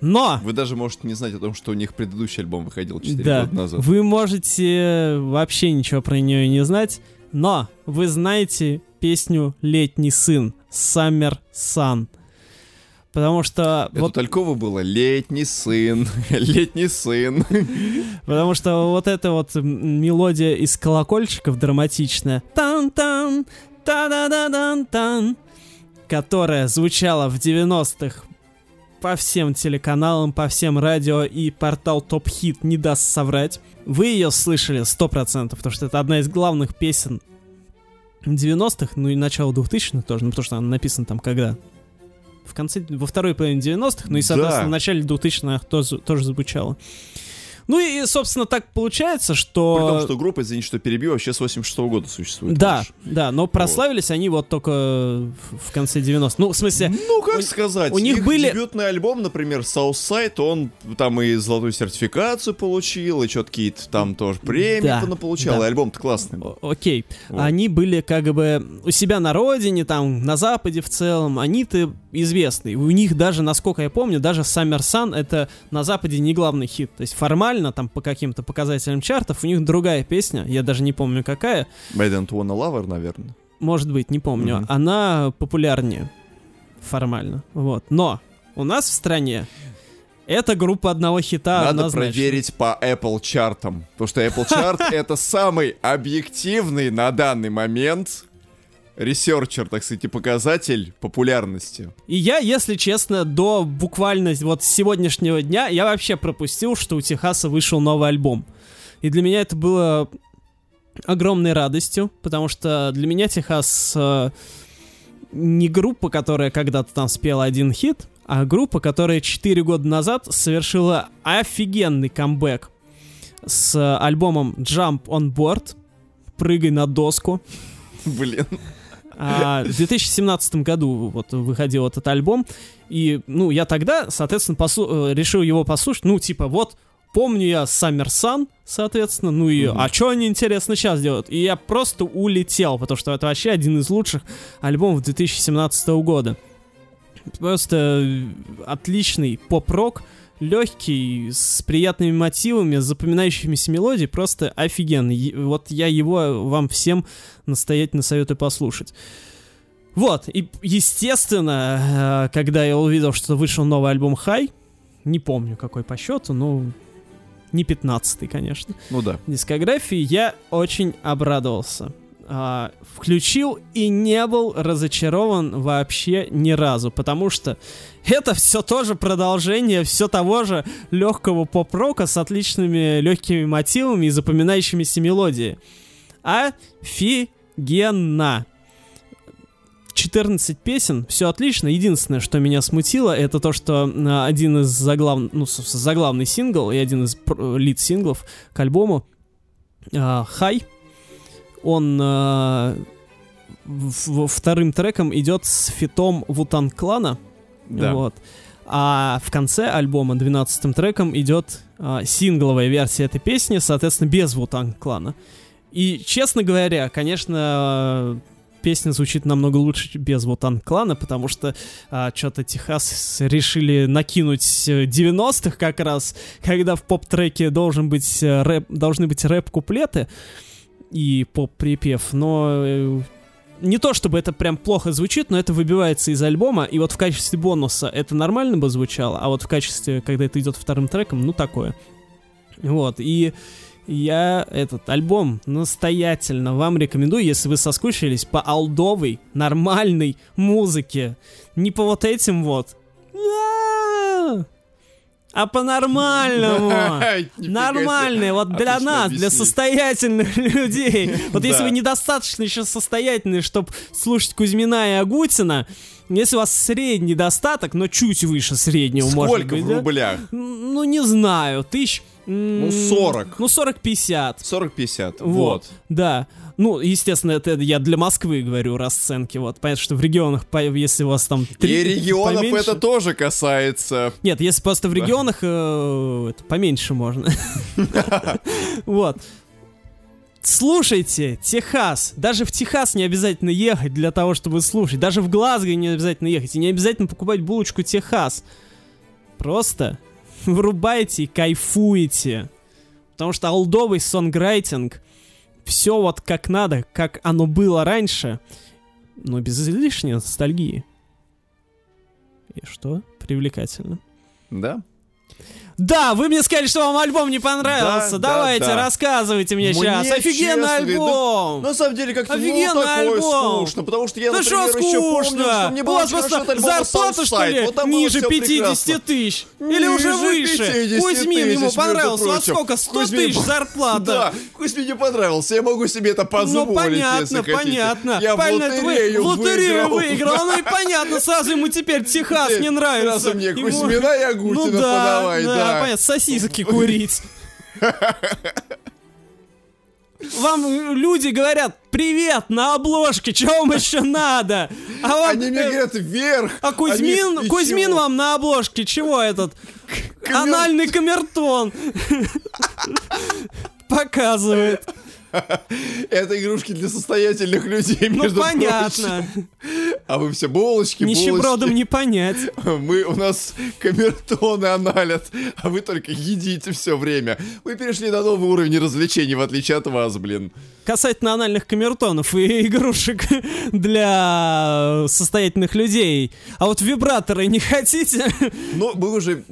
Но Вы даже можете не знать о том, что у них предыдущий альбом выходил 4 Да. года назад. Вы можете вообще ничего про нее не знать, но вы знаете песню «Летний сын» «Summer Sun». Потому что Это вот, Талькова было «Летний сын, летний сын». потому что вот эта вот мелодия из колокольчиков драматичная, тан-тан, та-да-да-дан-тан, которая звучала в 90-х по всем телеканалам, по всем радио, и портал Топ Хит не даст соврать. Вы ее слышали 100%, потому что это одна из главных песен 90-х, ну и начала 2000-х тоже, ну потому что она написана там когда? В конце, во второй половине 90-х, ну и, соответственно, Да. в начале 2000-х тоже, тоже звучало. Ну и, собственно, так получается, что... При том, что группа, извините, что перебью, вообще с 86 года существует. Да, аж. да, но прославились они вот только в конце 90-х. Ну, в смысле, Ну, как у- сказать, у них их были- дебютный альбом, например, Southside, он там и золотую сертификацию получил, и что-то какие-то там тоже премии Да, да, получал, да. и альбом-то классный был. О- Окей. Вот. Они были как бы у себя на родине, там, на Западе в целом. Они-то известны. У них даже, насколько я помню, даже Summer Sun это на Западе не главный хит. То есть формально, там, по каким-то показателям чартов, у них другая песня, я даже не помню какая. I don't wanna lover, наверное. Может быть, не помню. Мгм. Она популярнее формально. Вот. Но у нас в стране эта группа одного хита Надо однозначно. проверить по Apple чартам. Потому что Apple чарт это самый объективный на данный момент researcher, так сказать, и показатель популярности. И я, если честно, до буквально вот сегодняшнего дня я вообще пропустил, что у Техаса вышел новый альбом. И для меня это было огромной радостью, потому что для меня Техас э, не группа, которая когда-то там спела один хит, а группа, которая 4 года назад совершила офигенный камбэк с альбомом Jump on Board, прыгай на доску. Блин. А в 2017 году вот выходил этот альбом, и, ну, я тогда, соответственно, послу- э, решил его послушать, ну, типа, вот, помню я Summer Sun, соответственно, ну и, Мгм. а что они, интересно, сейчас делают? И я просто улетел, потому что это вообще один из лучших альбомов 2017 года. Просто э, отличный поп-рок, легкий, с приятными мотивами, с запоминающимися мелодией, просто офигенный. Вот я его вам всем настоятельно советую послушать. Вот, и естественно, э, когда я увидел, что вышел новый альбом Хай, не помню какой по счету, ну, не 15 конечно, Ну да. дискографии, я очень обрадовался. А, включил и не был разочарован вообще ни разу, потому что это все тоже продолжение все того же легкого поп-рока с отличными легкими мотивами и запоминающимися мелодией. Офигенно! 14 песен, все отлично. Единственное, что меня смутило, это то, что один из заглав... ну, заглавный сингл и один из лид-синглов к альбому а, Хай, он а, в- вторым треком идет с фитом Вутан Клана. Да. Вот. А в конце альбома 12 треком идет а, сингловая версия этой песни, соответственно, без Вутан Клана. И, честно говоря, конечно, песня звучит намного лучше без Вутан Клана, потому что что-то Техас решили накинуть э, 90-х как раз, когда в поп-треке должен быть э, рэп, должны быть рэп-куплеты и поп-припев, но э, не то чтобы это прям плохо звучит, но это выбивается из альбома, и вот в качестве бонуса это нормально бы звучало, а вот в качестве, когда это идет вторым треком, ну такое. Вот, и я этот альбом настоятельно вам рекомендую, если вы соскучились по алдовой, нормальной музыке. Не по вот этим вот. А, по-нормальному. Нормальные, вот для нас, для состоятельных людей. Вот если вы недостаточно еще состоятельны, чтобы слушать Кузьмина и Агутина, если у вас средний достаток, но чуть выше среднего, может Сколько быть, в рублях? Ну, не знаю, тысяч... Ну, 40. Ну, 40-50. 40-50. Вот. Вот. Да. Ну, естественно, это я для Москвы говорю расценки. Вот, понятно, что в регионах, если у вас там три- И регионов поменьше- это тоже касается. Нет, если просто в регионах э, это поменьше можно. Вот. Слушайте, Техас. Даже в Техас не обязательно ехать для того, чтобы слушать. Даже в Глазго не обязательно ехать. И не обязательно покупать булочку Техас. Просто врубайте и кайфуете. Потому что олдовый сонграйтинг, все вот как надо, как оно было раньше, но без излишней ностальгии. И что? Привлекательно. Да? Да, вы мне сказали, что вам альбом не понравился. Да, да, Давайте, да. рассказывайте мне Мне сейчас. Офигенный честно, альбом! На самом деле, как-то ну, Офигенный такое альбом. скучно, потому что я, да например, что еще скучно? что мне У было вас очень хорошо просто зарплата, что ли. Вот было ниже всё 50 прекрасно. тысяч? Или уже выше? 50 Кузьмин ему понравился. У вас прочим. сколько? 100 Кузьмин тысяч зарплата? Да, Кузьмине понравился, я могу себе это позволить, ну понятно, понятно. Я в лотерею лотерею выиграл. Ну и понятно, сразу ему теперь Техас не нравится. Сразу мне Кузьмина и Агутина Ну да, подавай, да. Понятно, сосиски курить. Вам люди говорят, привет, на обложке, чего вам еще надо? А вам, Они мне э, говорят вверх. а Кузьмин, Они- Кузьмин чего? вам на обложке, чего этот? Камер- Анальный камертон. Показывает. Это игрушки для состоятельных людей, Ну понятно. А вы все булочки, Нищебродом не понять. Мы, у нас камертоны аналят, а вы только едите все время. Вы перешли на новый уровень развлечений, в отличие от вас, блин. Касательно анальных камертонов и игрушек для состоятельных людей. А вот вибраторы не хотите? Ну, мы уже...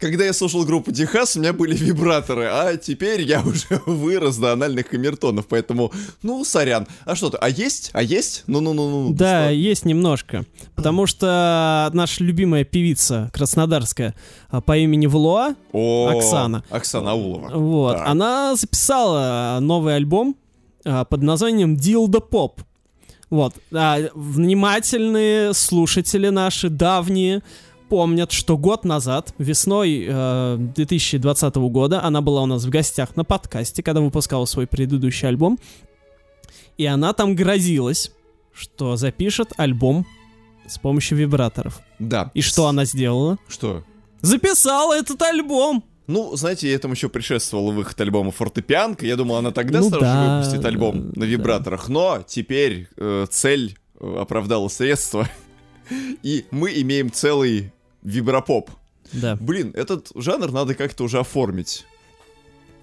Когда я слушал группу Техас, у меня были вибраторы, а теперь я уже вырос до анальных камертонов, поэтому, ну, сорян. А что-то, а есть? А есть? Ну-ну-ну-ну. Да, что? есть немножко. Потому что наша любимая певица краснодарская а, по имени Влуа, О, Оксана. Оксана Аулова. вот, Так. она записала новый альбом а, под названием Dildo Pop. Вот, а, внимательные слушатели наши, давние, помнят, что год назад, весной э, 2020 года, она была у нас в гостях на подкасте, когда выпускала свой предыдущий альбом, и она там грозилась, что запишет альбом с помощью вибраторов. Да. И что она сделала? Что? Записала этот альбом! Ну, знаете, этому еще предшествовал выход альбома «Фортепианка». Я думал, она тогда Ну сразу да, выпустит альбом да. на вибраторах. Но теперь э, цель э, оправдала средства. И мы имеем целый вибропоп. Да. Блин, этот жанр надо как-то уже оформить.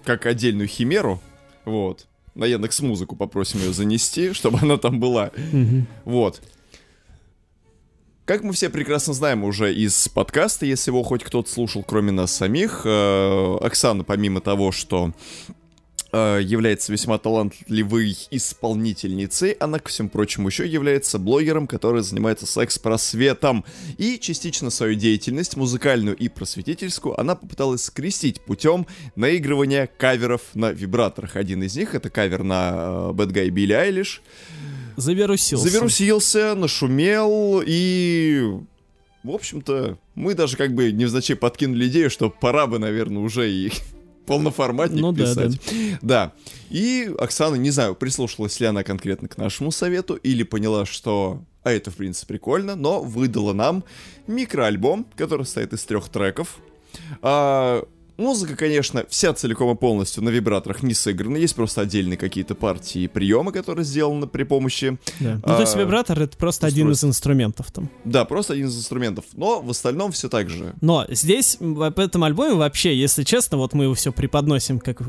Как отдельную химеру. Вот. На Яндекс Музыку попросим ее занести, чтобы она там была. Вот. Как мы все прекрасно знаем уже из подкаста, если его хоть кто-то слушал, кроме нас самих, э, Оксана, помимо того, что э, является весьма талантливой исполнительницей, она, ко всему прочему, еще является блогером, который занимается секс-просветом. И частично свою деятельность, музыкальную и просветительскую, она попыталась скрестить путем наигрывания каверов на вибраторах. Один из них — это кавер на э, Bad Guy Билли Айлиш. Завирусился. Завирусился, нашумел и... В общем-то, мы даже как бы невзначай подкинули идею, что пора бы, наверное, уже и полноформатник Ну да, писать. Да. И Оксана, не знаю, прислушалась ли она конкретно к нашему совету или поняла, что а это, в принципе, прикольно, но выдала нам микроальбом, который состоит из трех треков. А, музыка, конечно, вся целиком и полностью на вибраторах не сыграна. Есть просто отдельные какие-то партии и приемы, которые сделаны при помощи Да. Ну, то есть А, вибратор это просто один из инструментов там. Да, просто один из инструментов. Но в остальном все так же. Но здесь, в этом альбоме вообще, если честно, вот мы его все преподносим, как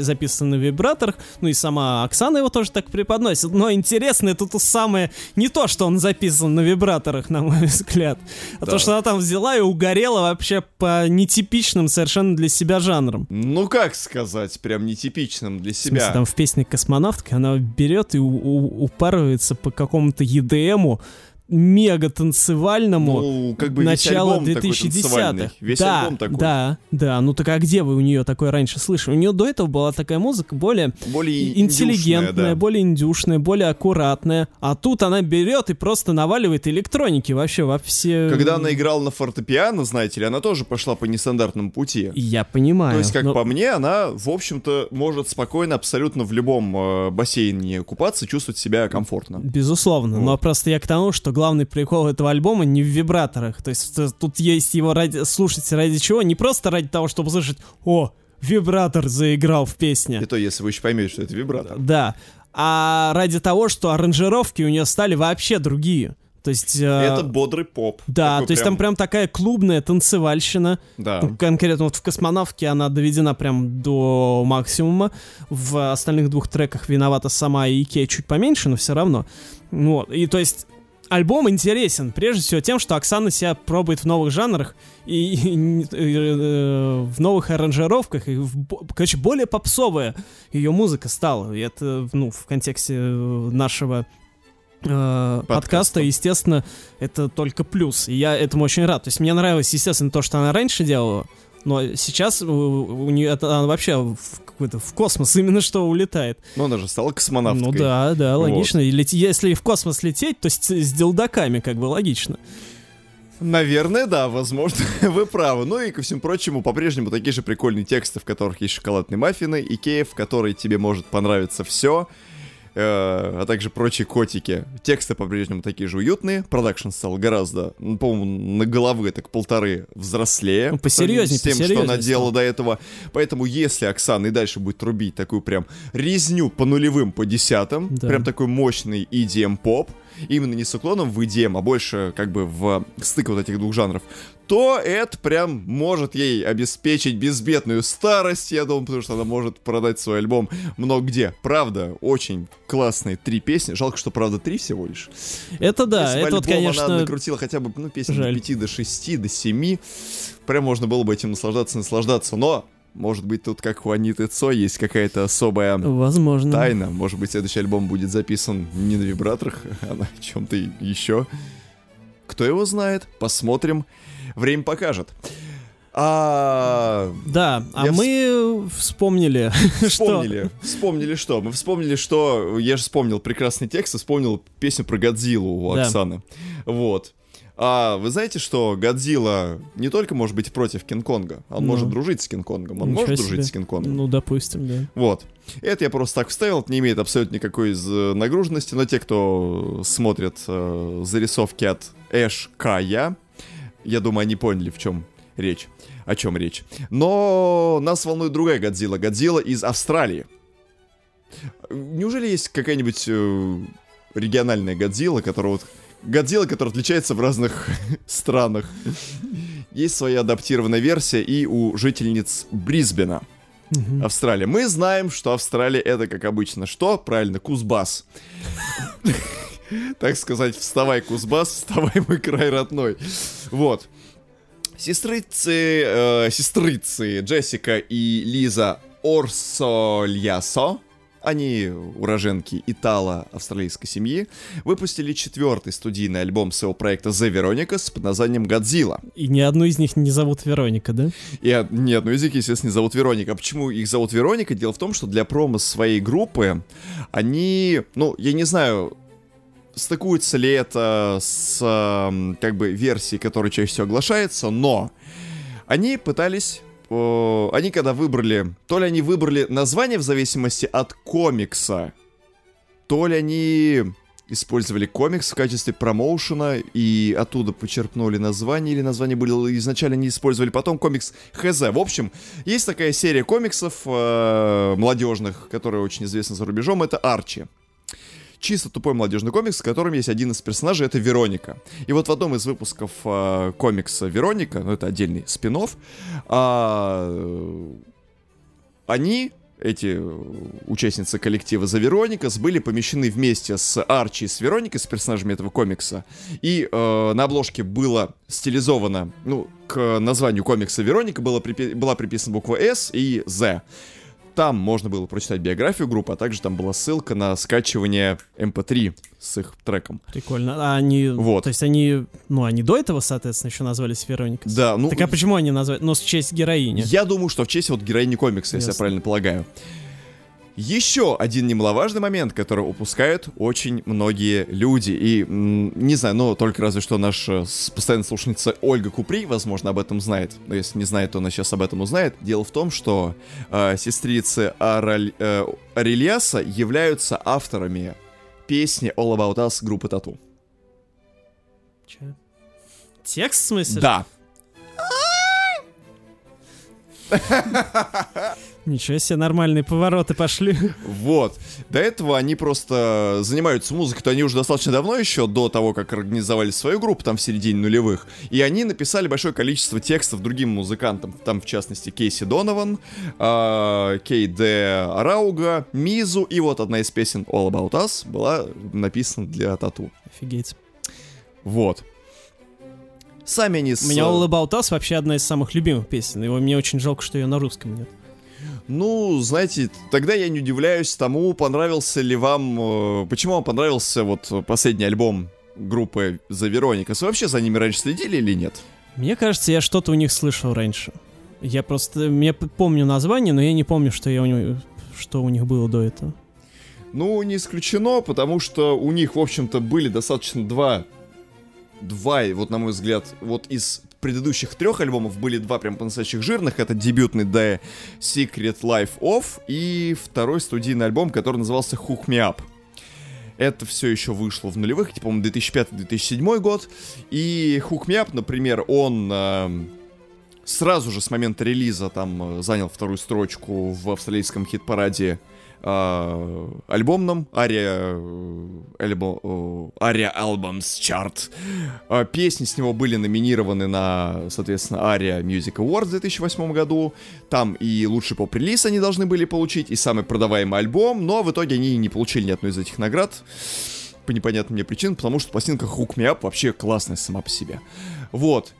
записано на вибраторах, ну и сама Оксана его тоже так преподносит, но интересно это то самое, не то, что он записан на вибраторах, на мой взгляд, а Да. то, что она там взяла и угорела вообще по нетипичным совершенно для себя жанрам. Ну, как сказать, прям нетипичным для В смысле, себя. там в песне «Космонавтка» она берет и упарывается по какому-то EDM-у, мега танцевальному, Ну, как бы такой 2010-х. танцевальный. Весь да, альбом такой. Да, да. Ну так а где вы у нее такое раньше слышали? У нее до этого была такая музыка более Более интеллигентная, индюшная, да. более индюшная, более аккуратная. А тут она берет и просто наваливает электроники вообще во все... Когда она играла на фортепиано, знаете ли, она тоже пошла по нестандартному пути. Я понимаю. То есть, как но- по мне, она, в общем-то, может спокойно абсолютно в любом э, бассейне купаться, чувствовать себя комфортно. Безусловно, но Вот. просто я к тому, что главный прикол этого альбома не в вибраторах. То есть т- тут есть его ради... слушать ради чего? Не просто ради того, чтобы услышать «О, вибратор заиграл в песне». И то, если вы еще поймете, что это вибратор. Да. А ради того, что аранжировки у нее стали вообще другие. То есть... э, Это бодрый поп. Да, то есть там прям такая клубная танцевальщина. Да. Конкретно вот в «Космонавтке» она доведена прям до максимума. В остальных двух треках виновата сама Икея чуть поменьше, но все равно. Вот. И то есть альбом интересен, прежде всего тем, что Оксана себя пробует в новых жанрах и, и, э, э, в новых аранжировках, и в, короче, более попсовая ее музыка стала. И это, ну, в контексте э, нашего э, подкаста, естественно, это только плюс. И я этому очень рад. То есть мне нравилось, естественно, то, что она раньше делала, но сейчас у, у нее это она вообще в, какой-то, в космос именно что улетает. Но она же стала космонавткой. Ну да, да, Вот. логично. И лети- если в космос лететь, то с, с дилдаками, как бы логично. Наверное, да, возможно, вы правы. Ну и ко всему прочему, по-прежнему такие же прикольные тексты, в которых есть шоколадные маффины, Икея, в которой тебе может понравиться все, а также прочие котики. Тексты по-прежнему такие же уютные, продакшн стал гораздо, ну, по-моему, на головы так полторы взрослее. Ну, по сравнению посерьезней, С тем, что она делала до этого. Поэтому, если Оксана и дальше будет трубить такую прям резню по нулевым, по десятым, Да. прям такой мощный EDM-поп, именно не с уклоном в EDM, а больше как бы в стык вот этих двух жанров, то это прям может ей обеспечить безбедную старость, я думаю, потому что она может продать свой альбом много где. Правда, очень классные три песни. Жалко, что, правда, три всего лишь. Это да, Если это вот, альбом она конечно... накрутила хотя бы, ну, песни жаль. до 5, до 6, до 7, прям можно было бы этим наслаждаться, наслаждаться. Но, может быть, тут, как у Аниты Цой, есть какая-то особая Возможно. тайна. Может быть, следующий альбом будет записан не на вибраторах, а на чем-то еще. Кто его знает? Посмотрим. Время покажет. А Да, а Я вс- мы вспомнили, что... вспомнили, вспомнили что? Мы вспомнили, что я же вспомнил прекрасный текст, вспомнил песню про Годзиллу у Да. Оксаны. Вот. А вы знаете, что Годзилла не только может быть против Кинг-Конга, он Ну. может дружить с Кинг-Конгом, он Ничего может себе. дружить с Кинг-Конгом. Ну, допустим, да. Вот. Это я просто так вставил, это не имеет абсолютно никакой из нагруженности, но те, кто смотрят э, зарисовки от Эш Кая, я думаю, они поняли, в чем речь. О чем речь. Но нас волнует другая Годзилла. Годзилла из Австралии. Неужели есть какая-нибудь э, региональная Годзилла, которая вот... Годзилла, которая отличается в разных странах. Есть своя адаптированная версия и у жительниц Брисбена. Мгм. Австралия. Мы знаем, что Австралия это, как обычно, что? Правильно, Кузбасс. Так сказать, вставай, Кузбасс, вставай, мой край родной. Вот. Сестрыцы, э, сестрыцы Джессика и Лиза Орсольясо, они уроженки итало-австралийской семьи, выпустили четвертый студийный альбом своего проекта The Veronicas под названием «Годзилла». И ни одну из них не зовут Вероника, да? И ни одну из них, естественно, не зовут Вероника. А почему их зовут Вероника? Дело в том, что для промо своей группы они, ну, я не знаю, стыкуется ли это с, как бы, версией, которая чаще всего оглашается, но они пытались... они когда выбрали... То ли они выбрали название в зависимости от комикса, то ли они использовали комикс в качестве промоушена и оттуда почерпнули название, или название было изначально не использовали, потом комикс ХЗ. В общем, есть такая серия комиксов э, молодежных, которая очень известна за рубежом, это Арчи. Чисто тупой молодежный комикс, в котором есть один из персонажей, это Вероника. И вот в одном из выпусков э, комикса Вероника, ну это отдельный спин они, эти э, участницы коллектива За Вероникас, были помещены вместе с Арчи и с Вероникой, с персонажами этого комикса. И э, на обложке было стилизовано, ну, к названию комикса Вероника было припи- была приписана буква S и Z. Там можно было прочитать биографию группы, а также там была ссылка на скачивание MP3 с их треком. Прикольно. А они... Вот. То есть они... Ну, они до этого, соответственно, еще назвались Вероника. Да, ну, Так а почему они назвали? Ну, с честь героини. Я думаю, что в честь вот героини комикса, если я правильно полагаю. Еще один немаловажный момент, который упускают очень многие люди. И, не знаю, ну, только разве что наша с- постоянная слушательница Ольга Купри, возможно, об этом знает. Но если не знает, то она сейчас об этом узнает. Дело в том, что э, сестрицы Араль- э, Арельяса являются авторами песни All About Us группы Тату. Че? Текст, в смысле? Да. Ничего себе, нормальные повороты пошли. Вот. До этого они просто занимаются музыкой, то они уже достаточно давно еще, до того, как организовали свою группу, там в середине нулевых. И они написали большое количество текстов другим музыкантам. Там, в частности, Кейси Донован, а, Кей Де Арауга, Мизу. И вот одна из песен All About Us была написана для Тату. Офигеть. Вот. Сами они с... У меня All About Us вообще одна из самых любимых песен. И мне очень жалко, что ее на русском нет. Ну, знаете, тогда я не удивляюсь тому, понравился ли вам... э, Почему вам понравился вот последний альбом группы The Veronicas. Вы вообще за ними раньше следили или нет? Мне кажется, я что-то у них слышал раньше. Я просто... Я помню название, но я не помню, что, я у них, что у них было до этого. Ну, не исключено, потому что у них, в общем-то, были достаточно два... Два, вот на мой взгляд, вот из предыдущих трех альбомов были два прям по-настоящих жирных. Это дебютный The Secret Life Of и второй студийный альбом, который назывался Hook Me Up. Это все еще вышло в нулевых, типа, по-моему, 2005-2007 год. И Hook Me Up, например, он эм, сразу же с момента релиза там э, занял вторую строчку в австралийском хит-параде э, альбомном Ария альбом Ария Albums Chart. Э, Песни с него были номинированы на, соответственно, Aria Music Awards в 2008 году. Там и лучший поп-релиз они должны были получить, и самый продаваемый альбом, но в итоге они не получили ни одной из этих наград по непонятным мне причинам, потому что пластинка Hook Me Up вообще классная сама по себе. Вот.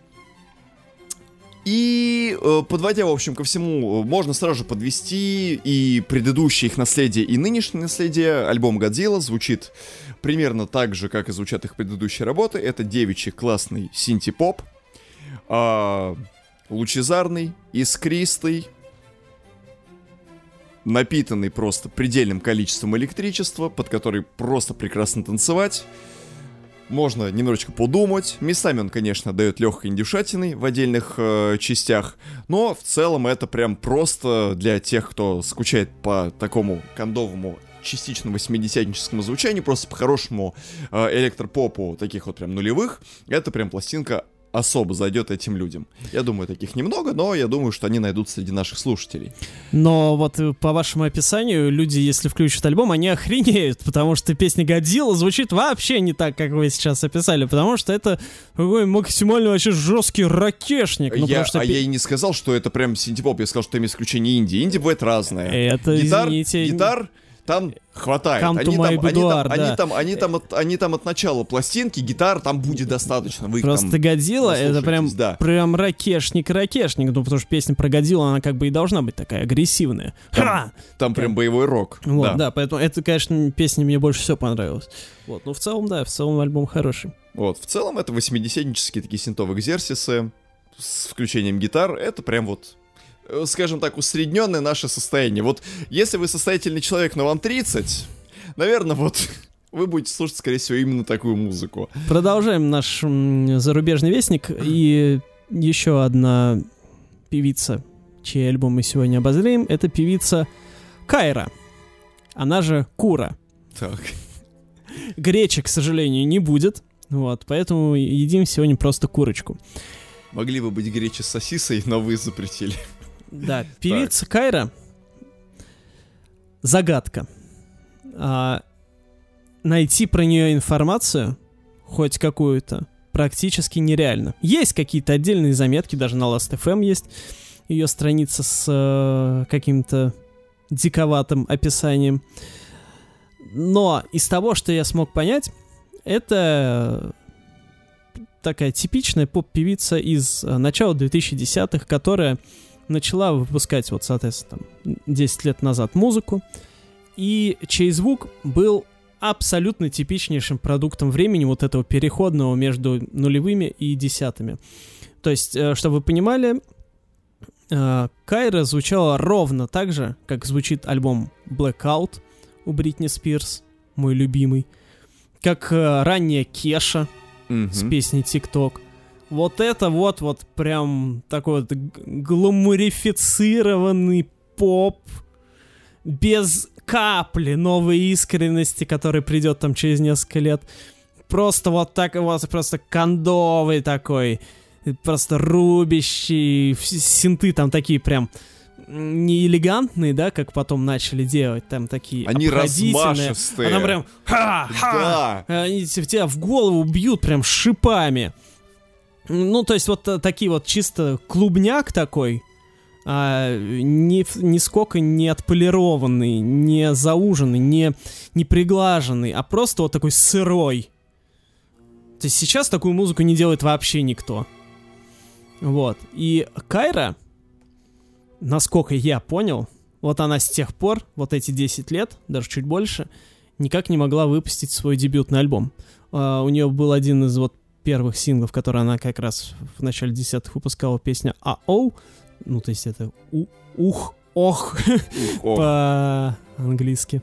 И э, подводя, в общем, ко всему, э, можно сразу же подвести и предыдущее их наследие, и нынешнее наследие. Альбом Годзилла звучит примерно так же, как и звучат их предыдущие работы. Это девичий классный синти-поп, а, лучезарный, искристый, напитанный просто предельным количеством электричества, под который просто прекрасно танцевать. Можно немножечко подумать. Местами он, конечно, дает легкой индюшатиной в отдельных э, частях, но в целом это прям просто для тех, кто скучает по такому кондовому частично 80-ническому звучанию, просто по хорошему э, электропопу таких вот прям нулевых, это прям пластинка особо зайдет этим людям. Я думаю, таких немного, но я думаю, что они найдутся среди наших слушателей. Но вот э, по вашему описанию, люди, если включат альбом, они охренеют, потому что песня «Годзилла» звучит вообще не так, как вы сейчас описали, потому что это такой максимально вообще жесткий ракешник. Ну, я, что а я и не сказал, что это прям синтепоп, я сказал, что это исключение Инди. Инди бывает разное. Это, гитар, извините... Гитар там хватает. Come они, там, boudoir, они, там, да. они, там, они, там от, они там от начала пластинки, гитар там будет достаточно. Вы Просто там Годзилла это прям, да. прям ракешник-ракешник, ну потому что песня про Годзиллу, она как бы и должна быть такая агрессивная. Ха! Там прям боевой рок. Вот, да. да. поэтому это, конечно, песня мне больше всего понравилась. Вот, ну в целом, да, в целом альбом хороший. Вот, в целом это 80-нические такие синтовые экзерсисы с включением гитар. Это прям вот скажем так, усредненное наше состояние. Вот если вы состоятельный человек, но вам 30, наверное, вот вы будете слушать, скорее всего, именно такую музыку. Продолжаем наш зарубежный вестник. И еще одна певица, чей альбом мы сегодня обозреем, это певица Кайра. Она же Кура. Так. Гречи, к сожалению, не будет. Вот, поэтому едим сегодня просто курочку. Могли бы быть гречи с сосисой, но вы запретили. Да, певица Кайра. Загадка. А, найти про нее информацию, хоть какую-то, практически нереально. Есть какие-то отдельные заметки, даже на Last.fm есть ее страница с э, каким-то диковатым описанием. Но из того, что я смог понять, это такая типичная поп-певица из э, начала 2010-х, которая начала выпускать, вот, соответственно, там, 10 лет назад музыку, и чей звук был абсолютно типичнейшим продуктом времени вот этого переходного между нулевыми и десятыми. То есть, э, чтобы вы понимали, э, Кайра звучала ровно так же, как звучит альбом Blackout у Бритни Спирс, мой любимый, как э, ранняя Кеша Мгм. с песней ТикТок. Вот это вот, вот прям такой вот гламурифицированный поп без капли новой искренности, который придет там через несколько лет. Просто вот так вот, просто кондовый такой, просто рубящий, синты там такие прям не элегантные, да, как потом начали делать, там такие Они размашистые. Она прям ха-ха, Да. они тебя в голову бьют прям шипами. Ну, то есть вот э, такие вот чисто клубняк такой, а, ни, нисколько не отполированный, не зауженный, не, не приглаженный, а просто вот такой сырой. То есть сейчас такую музыку не делает вообще никто. Вот. И Кайра, насколько я понял, вот она с тех пор, вот эти 10 лет, даже чуть больше, никак не могла выпустить свой дебютный альбом. А, у нее был один из вот первых синглов, который она как раз в начале десятых выпускала, песня «А-оу», ну, то есть это у, ух, ох, Ух, ох. по-английски.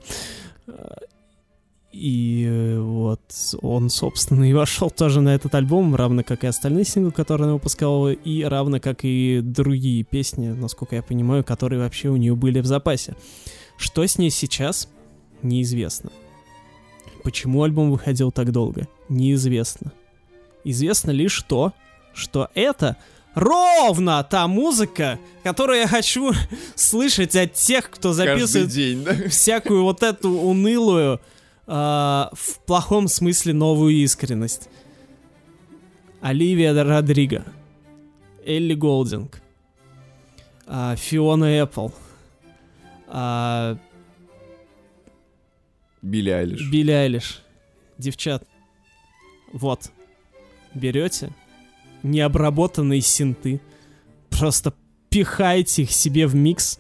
И э, вот он, собственно, и вошел тоже на этот альбом, равно как и остальные синглы, которые она выпускала, и равно как и другие песни, насколько я понимаю, которые вообще у нее были в запасе. Что с ней сейчас, неизвестно. Почему альбом выходил так долго, неизвестно. Известно лишь то, что это ровно та музыка, которую я хочу слышать от тех, кто записывает день, да? всякую вот эту унылую, а, в плохом смысле новую искренность. Оливия Родриго, Элли Голдинг, а, Фиона Эппл, а, Билли Айлиш. Билли Айлиш. Девчат, вот, берете необработанные синты, просто пихайте их себе в микс,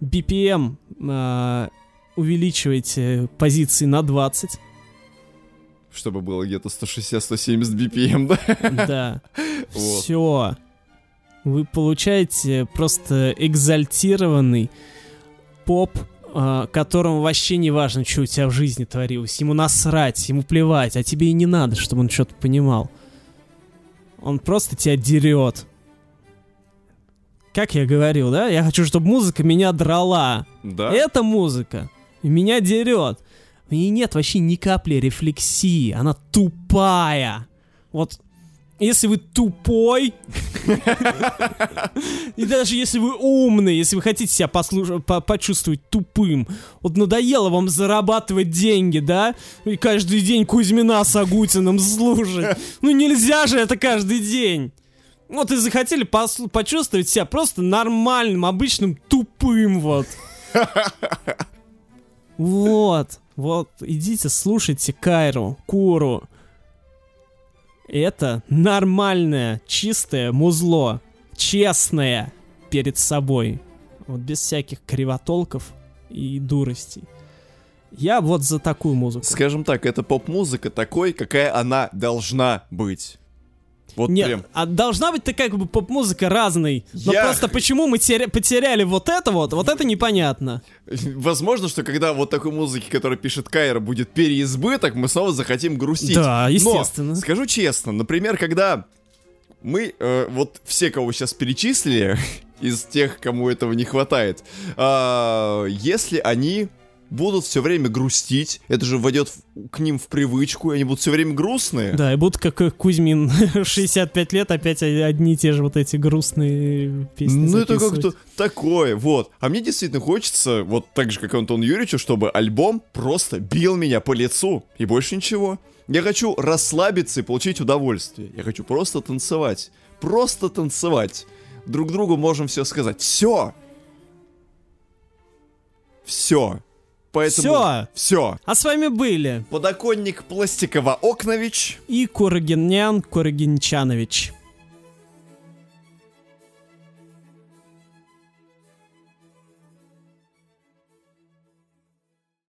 BPM а, увеличивайте позиции на 20, Чтобы было где-то 160-170 BPM, да? да, Вот. все, вы получаете просто экзальтированный поп э, которому вообще не важно, что у тебя в жизни творилось. Ему насрать, ему плевать, а тебе и не надо, чтобы он что-то понимал. Он просто тебя дерет. Как я говорил, да? Я хочу, чтобы музыка меня драла. Да? Эта музыка меня дерет. В ней нет вообще ни капли рефлексии. Она тупая. Вот если вы тупой, и даже если вы умный, если вы хотите себя послуш- по- почувствовать тупым, вот надоело вам зарабатывать деньги, да? И каждый день Кузьмина с Агутиным слушать. Ну нельзя же это каждый день. Вот и захотели почувствовать себя просто нормальным, обычным тупым вот. Вот, вот, идите, слушайте Кайру, Куру. Это нормальное, чистое музло. Честное перед собой. Вот без всяких кривотолков и дуростей. Я вот за такую музыку. Скажем так, это поп-музыка такой, какая она должна быть. Вот Нет, прям. а должна быть такая как бы поп-музыка разной. Но Я- просто почему мы теря- потеряли вот это вот, вот это непонятно. Возможно, что когда вот такой музыки, которую пишет Кайра, будет переизбыток, мы снова захотим грустить. Да, Но, естественно. скажу честно, например, когда мы, э, вот все, кого сейчас перечислили, из тех, кому этого не хватает, а, если они будут все время грустить, это же войдет в- к ним в привычку, и они будут все время грустные. Да, и будут как э, Кузьмин, 65 лет, опять одни и те же вот эти грустные песни Ну, это как-то такое, вот. А мне действительно хочется, вот так же, как и Антону Юрьевичу, чтобы альбом просто бил меня по лицу, и больше ничего. Я хочу расслабиться и получить удовольствие. Я хочу просто танцевать. Просто танцевать. Друг другу можем все сказать. Все. Все. Поэтому... Всё. Все. А с вами были Подоконник Пластикова Окнович. и Курагинян Курагинчанович.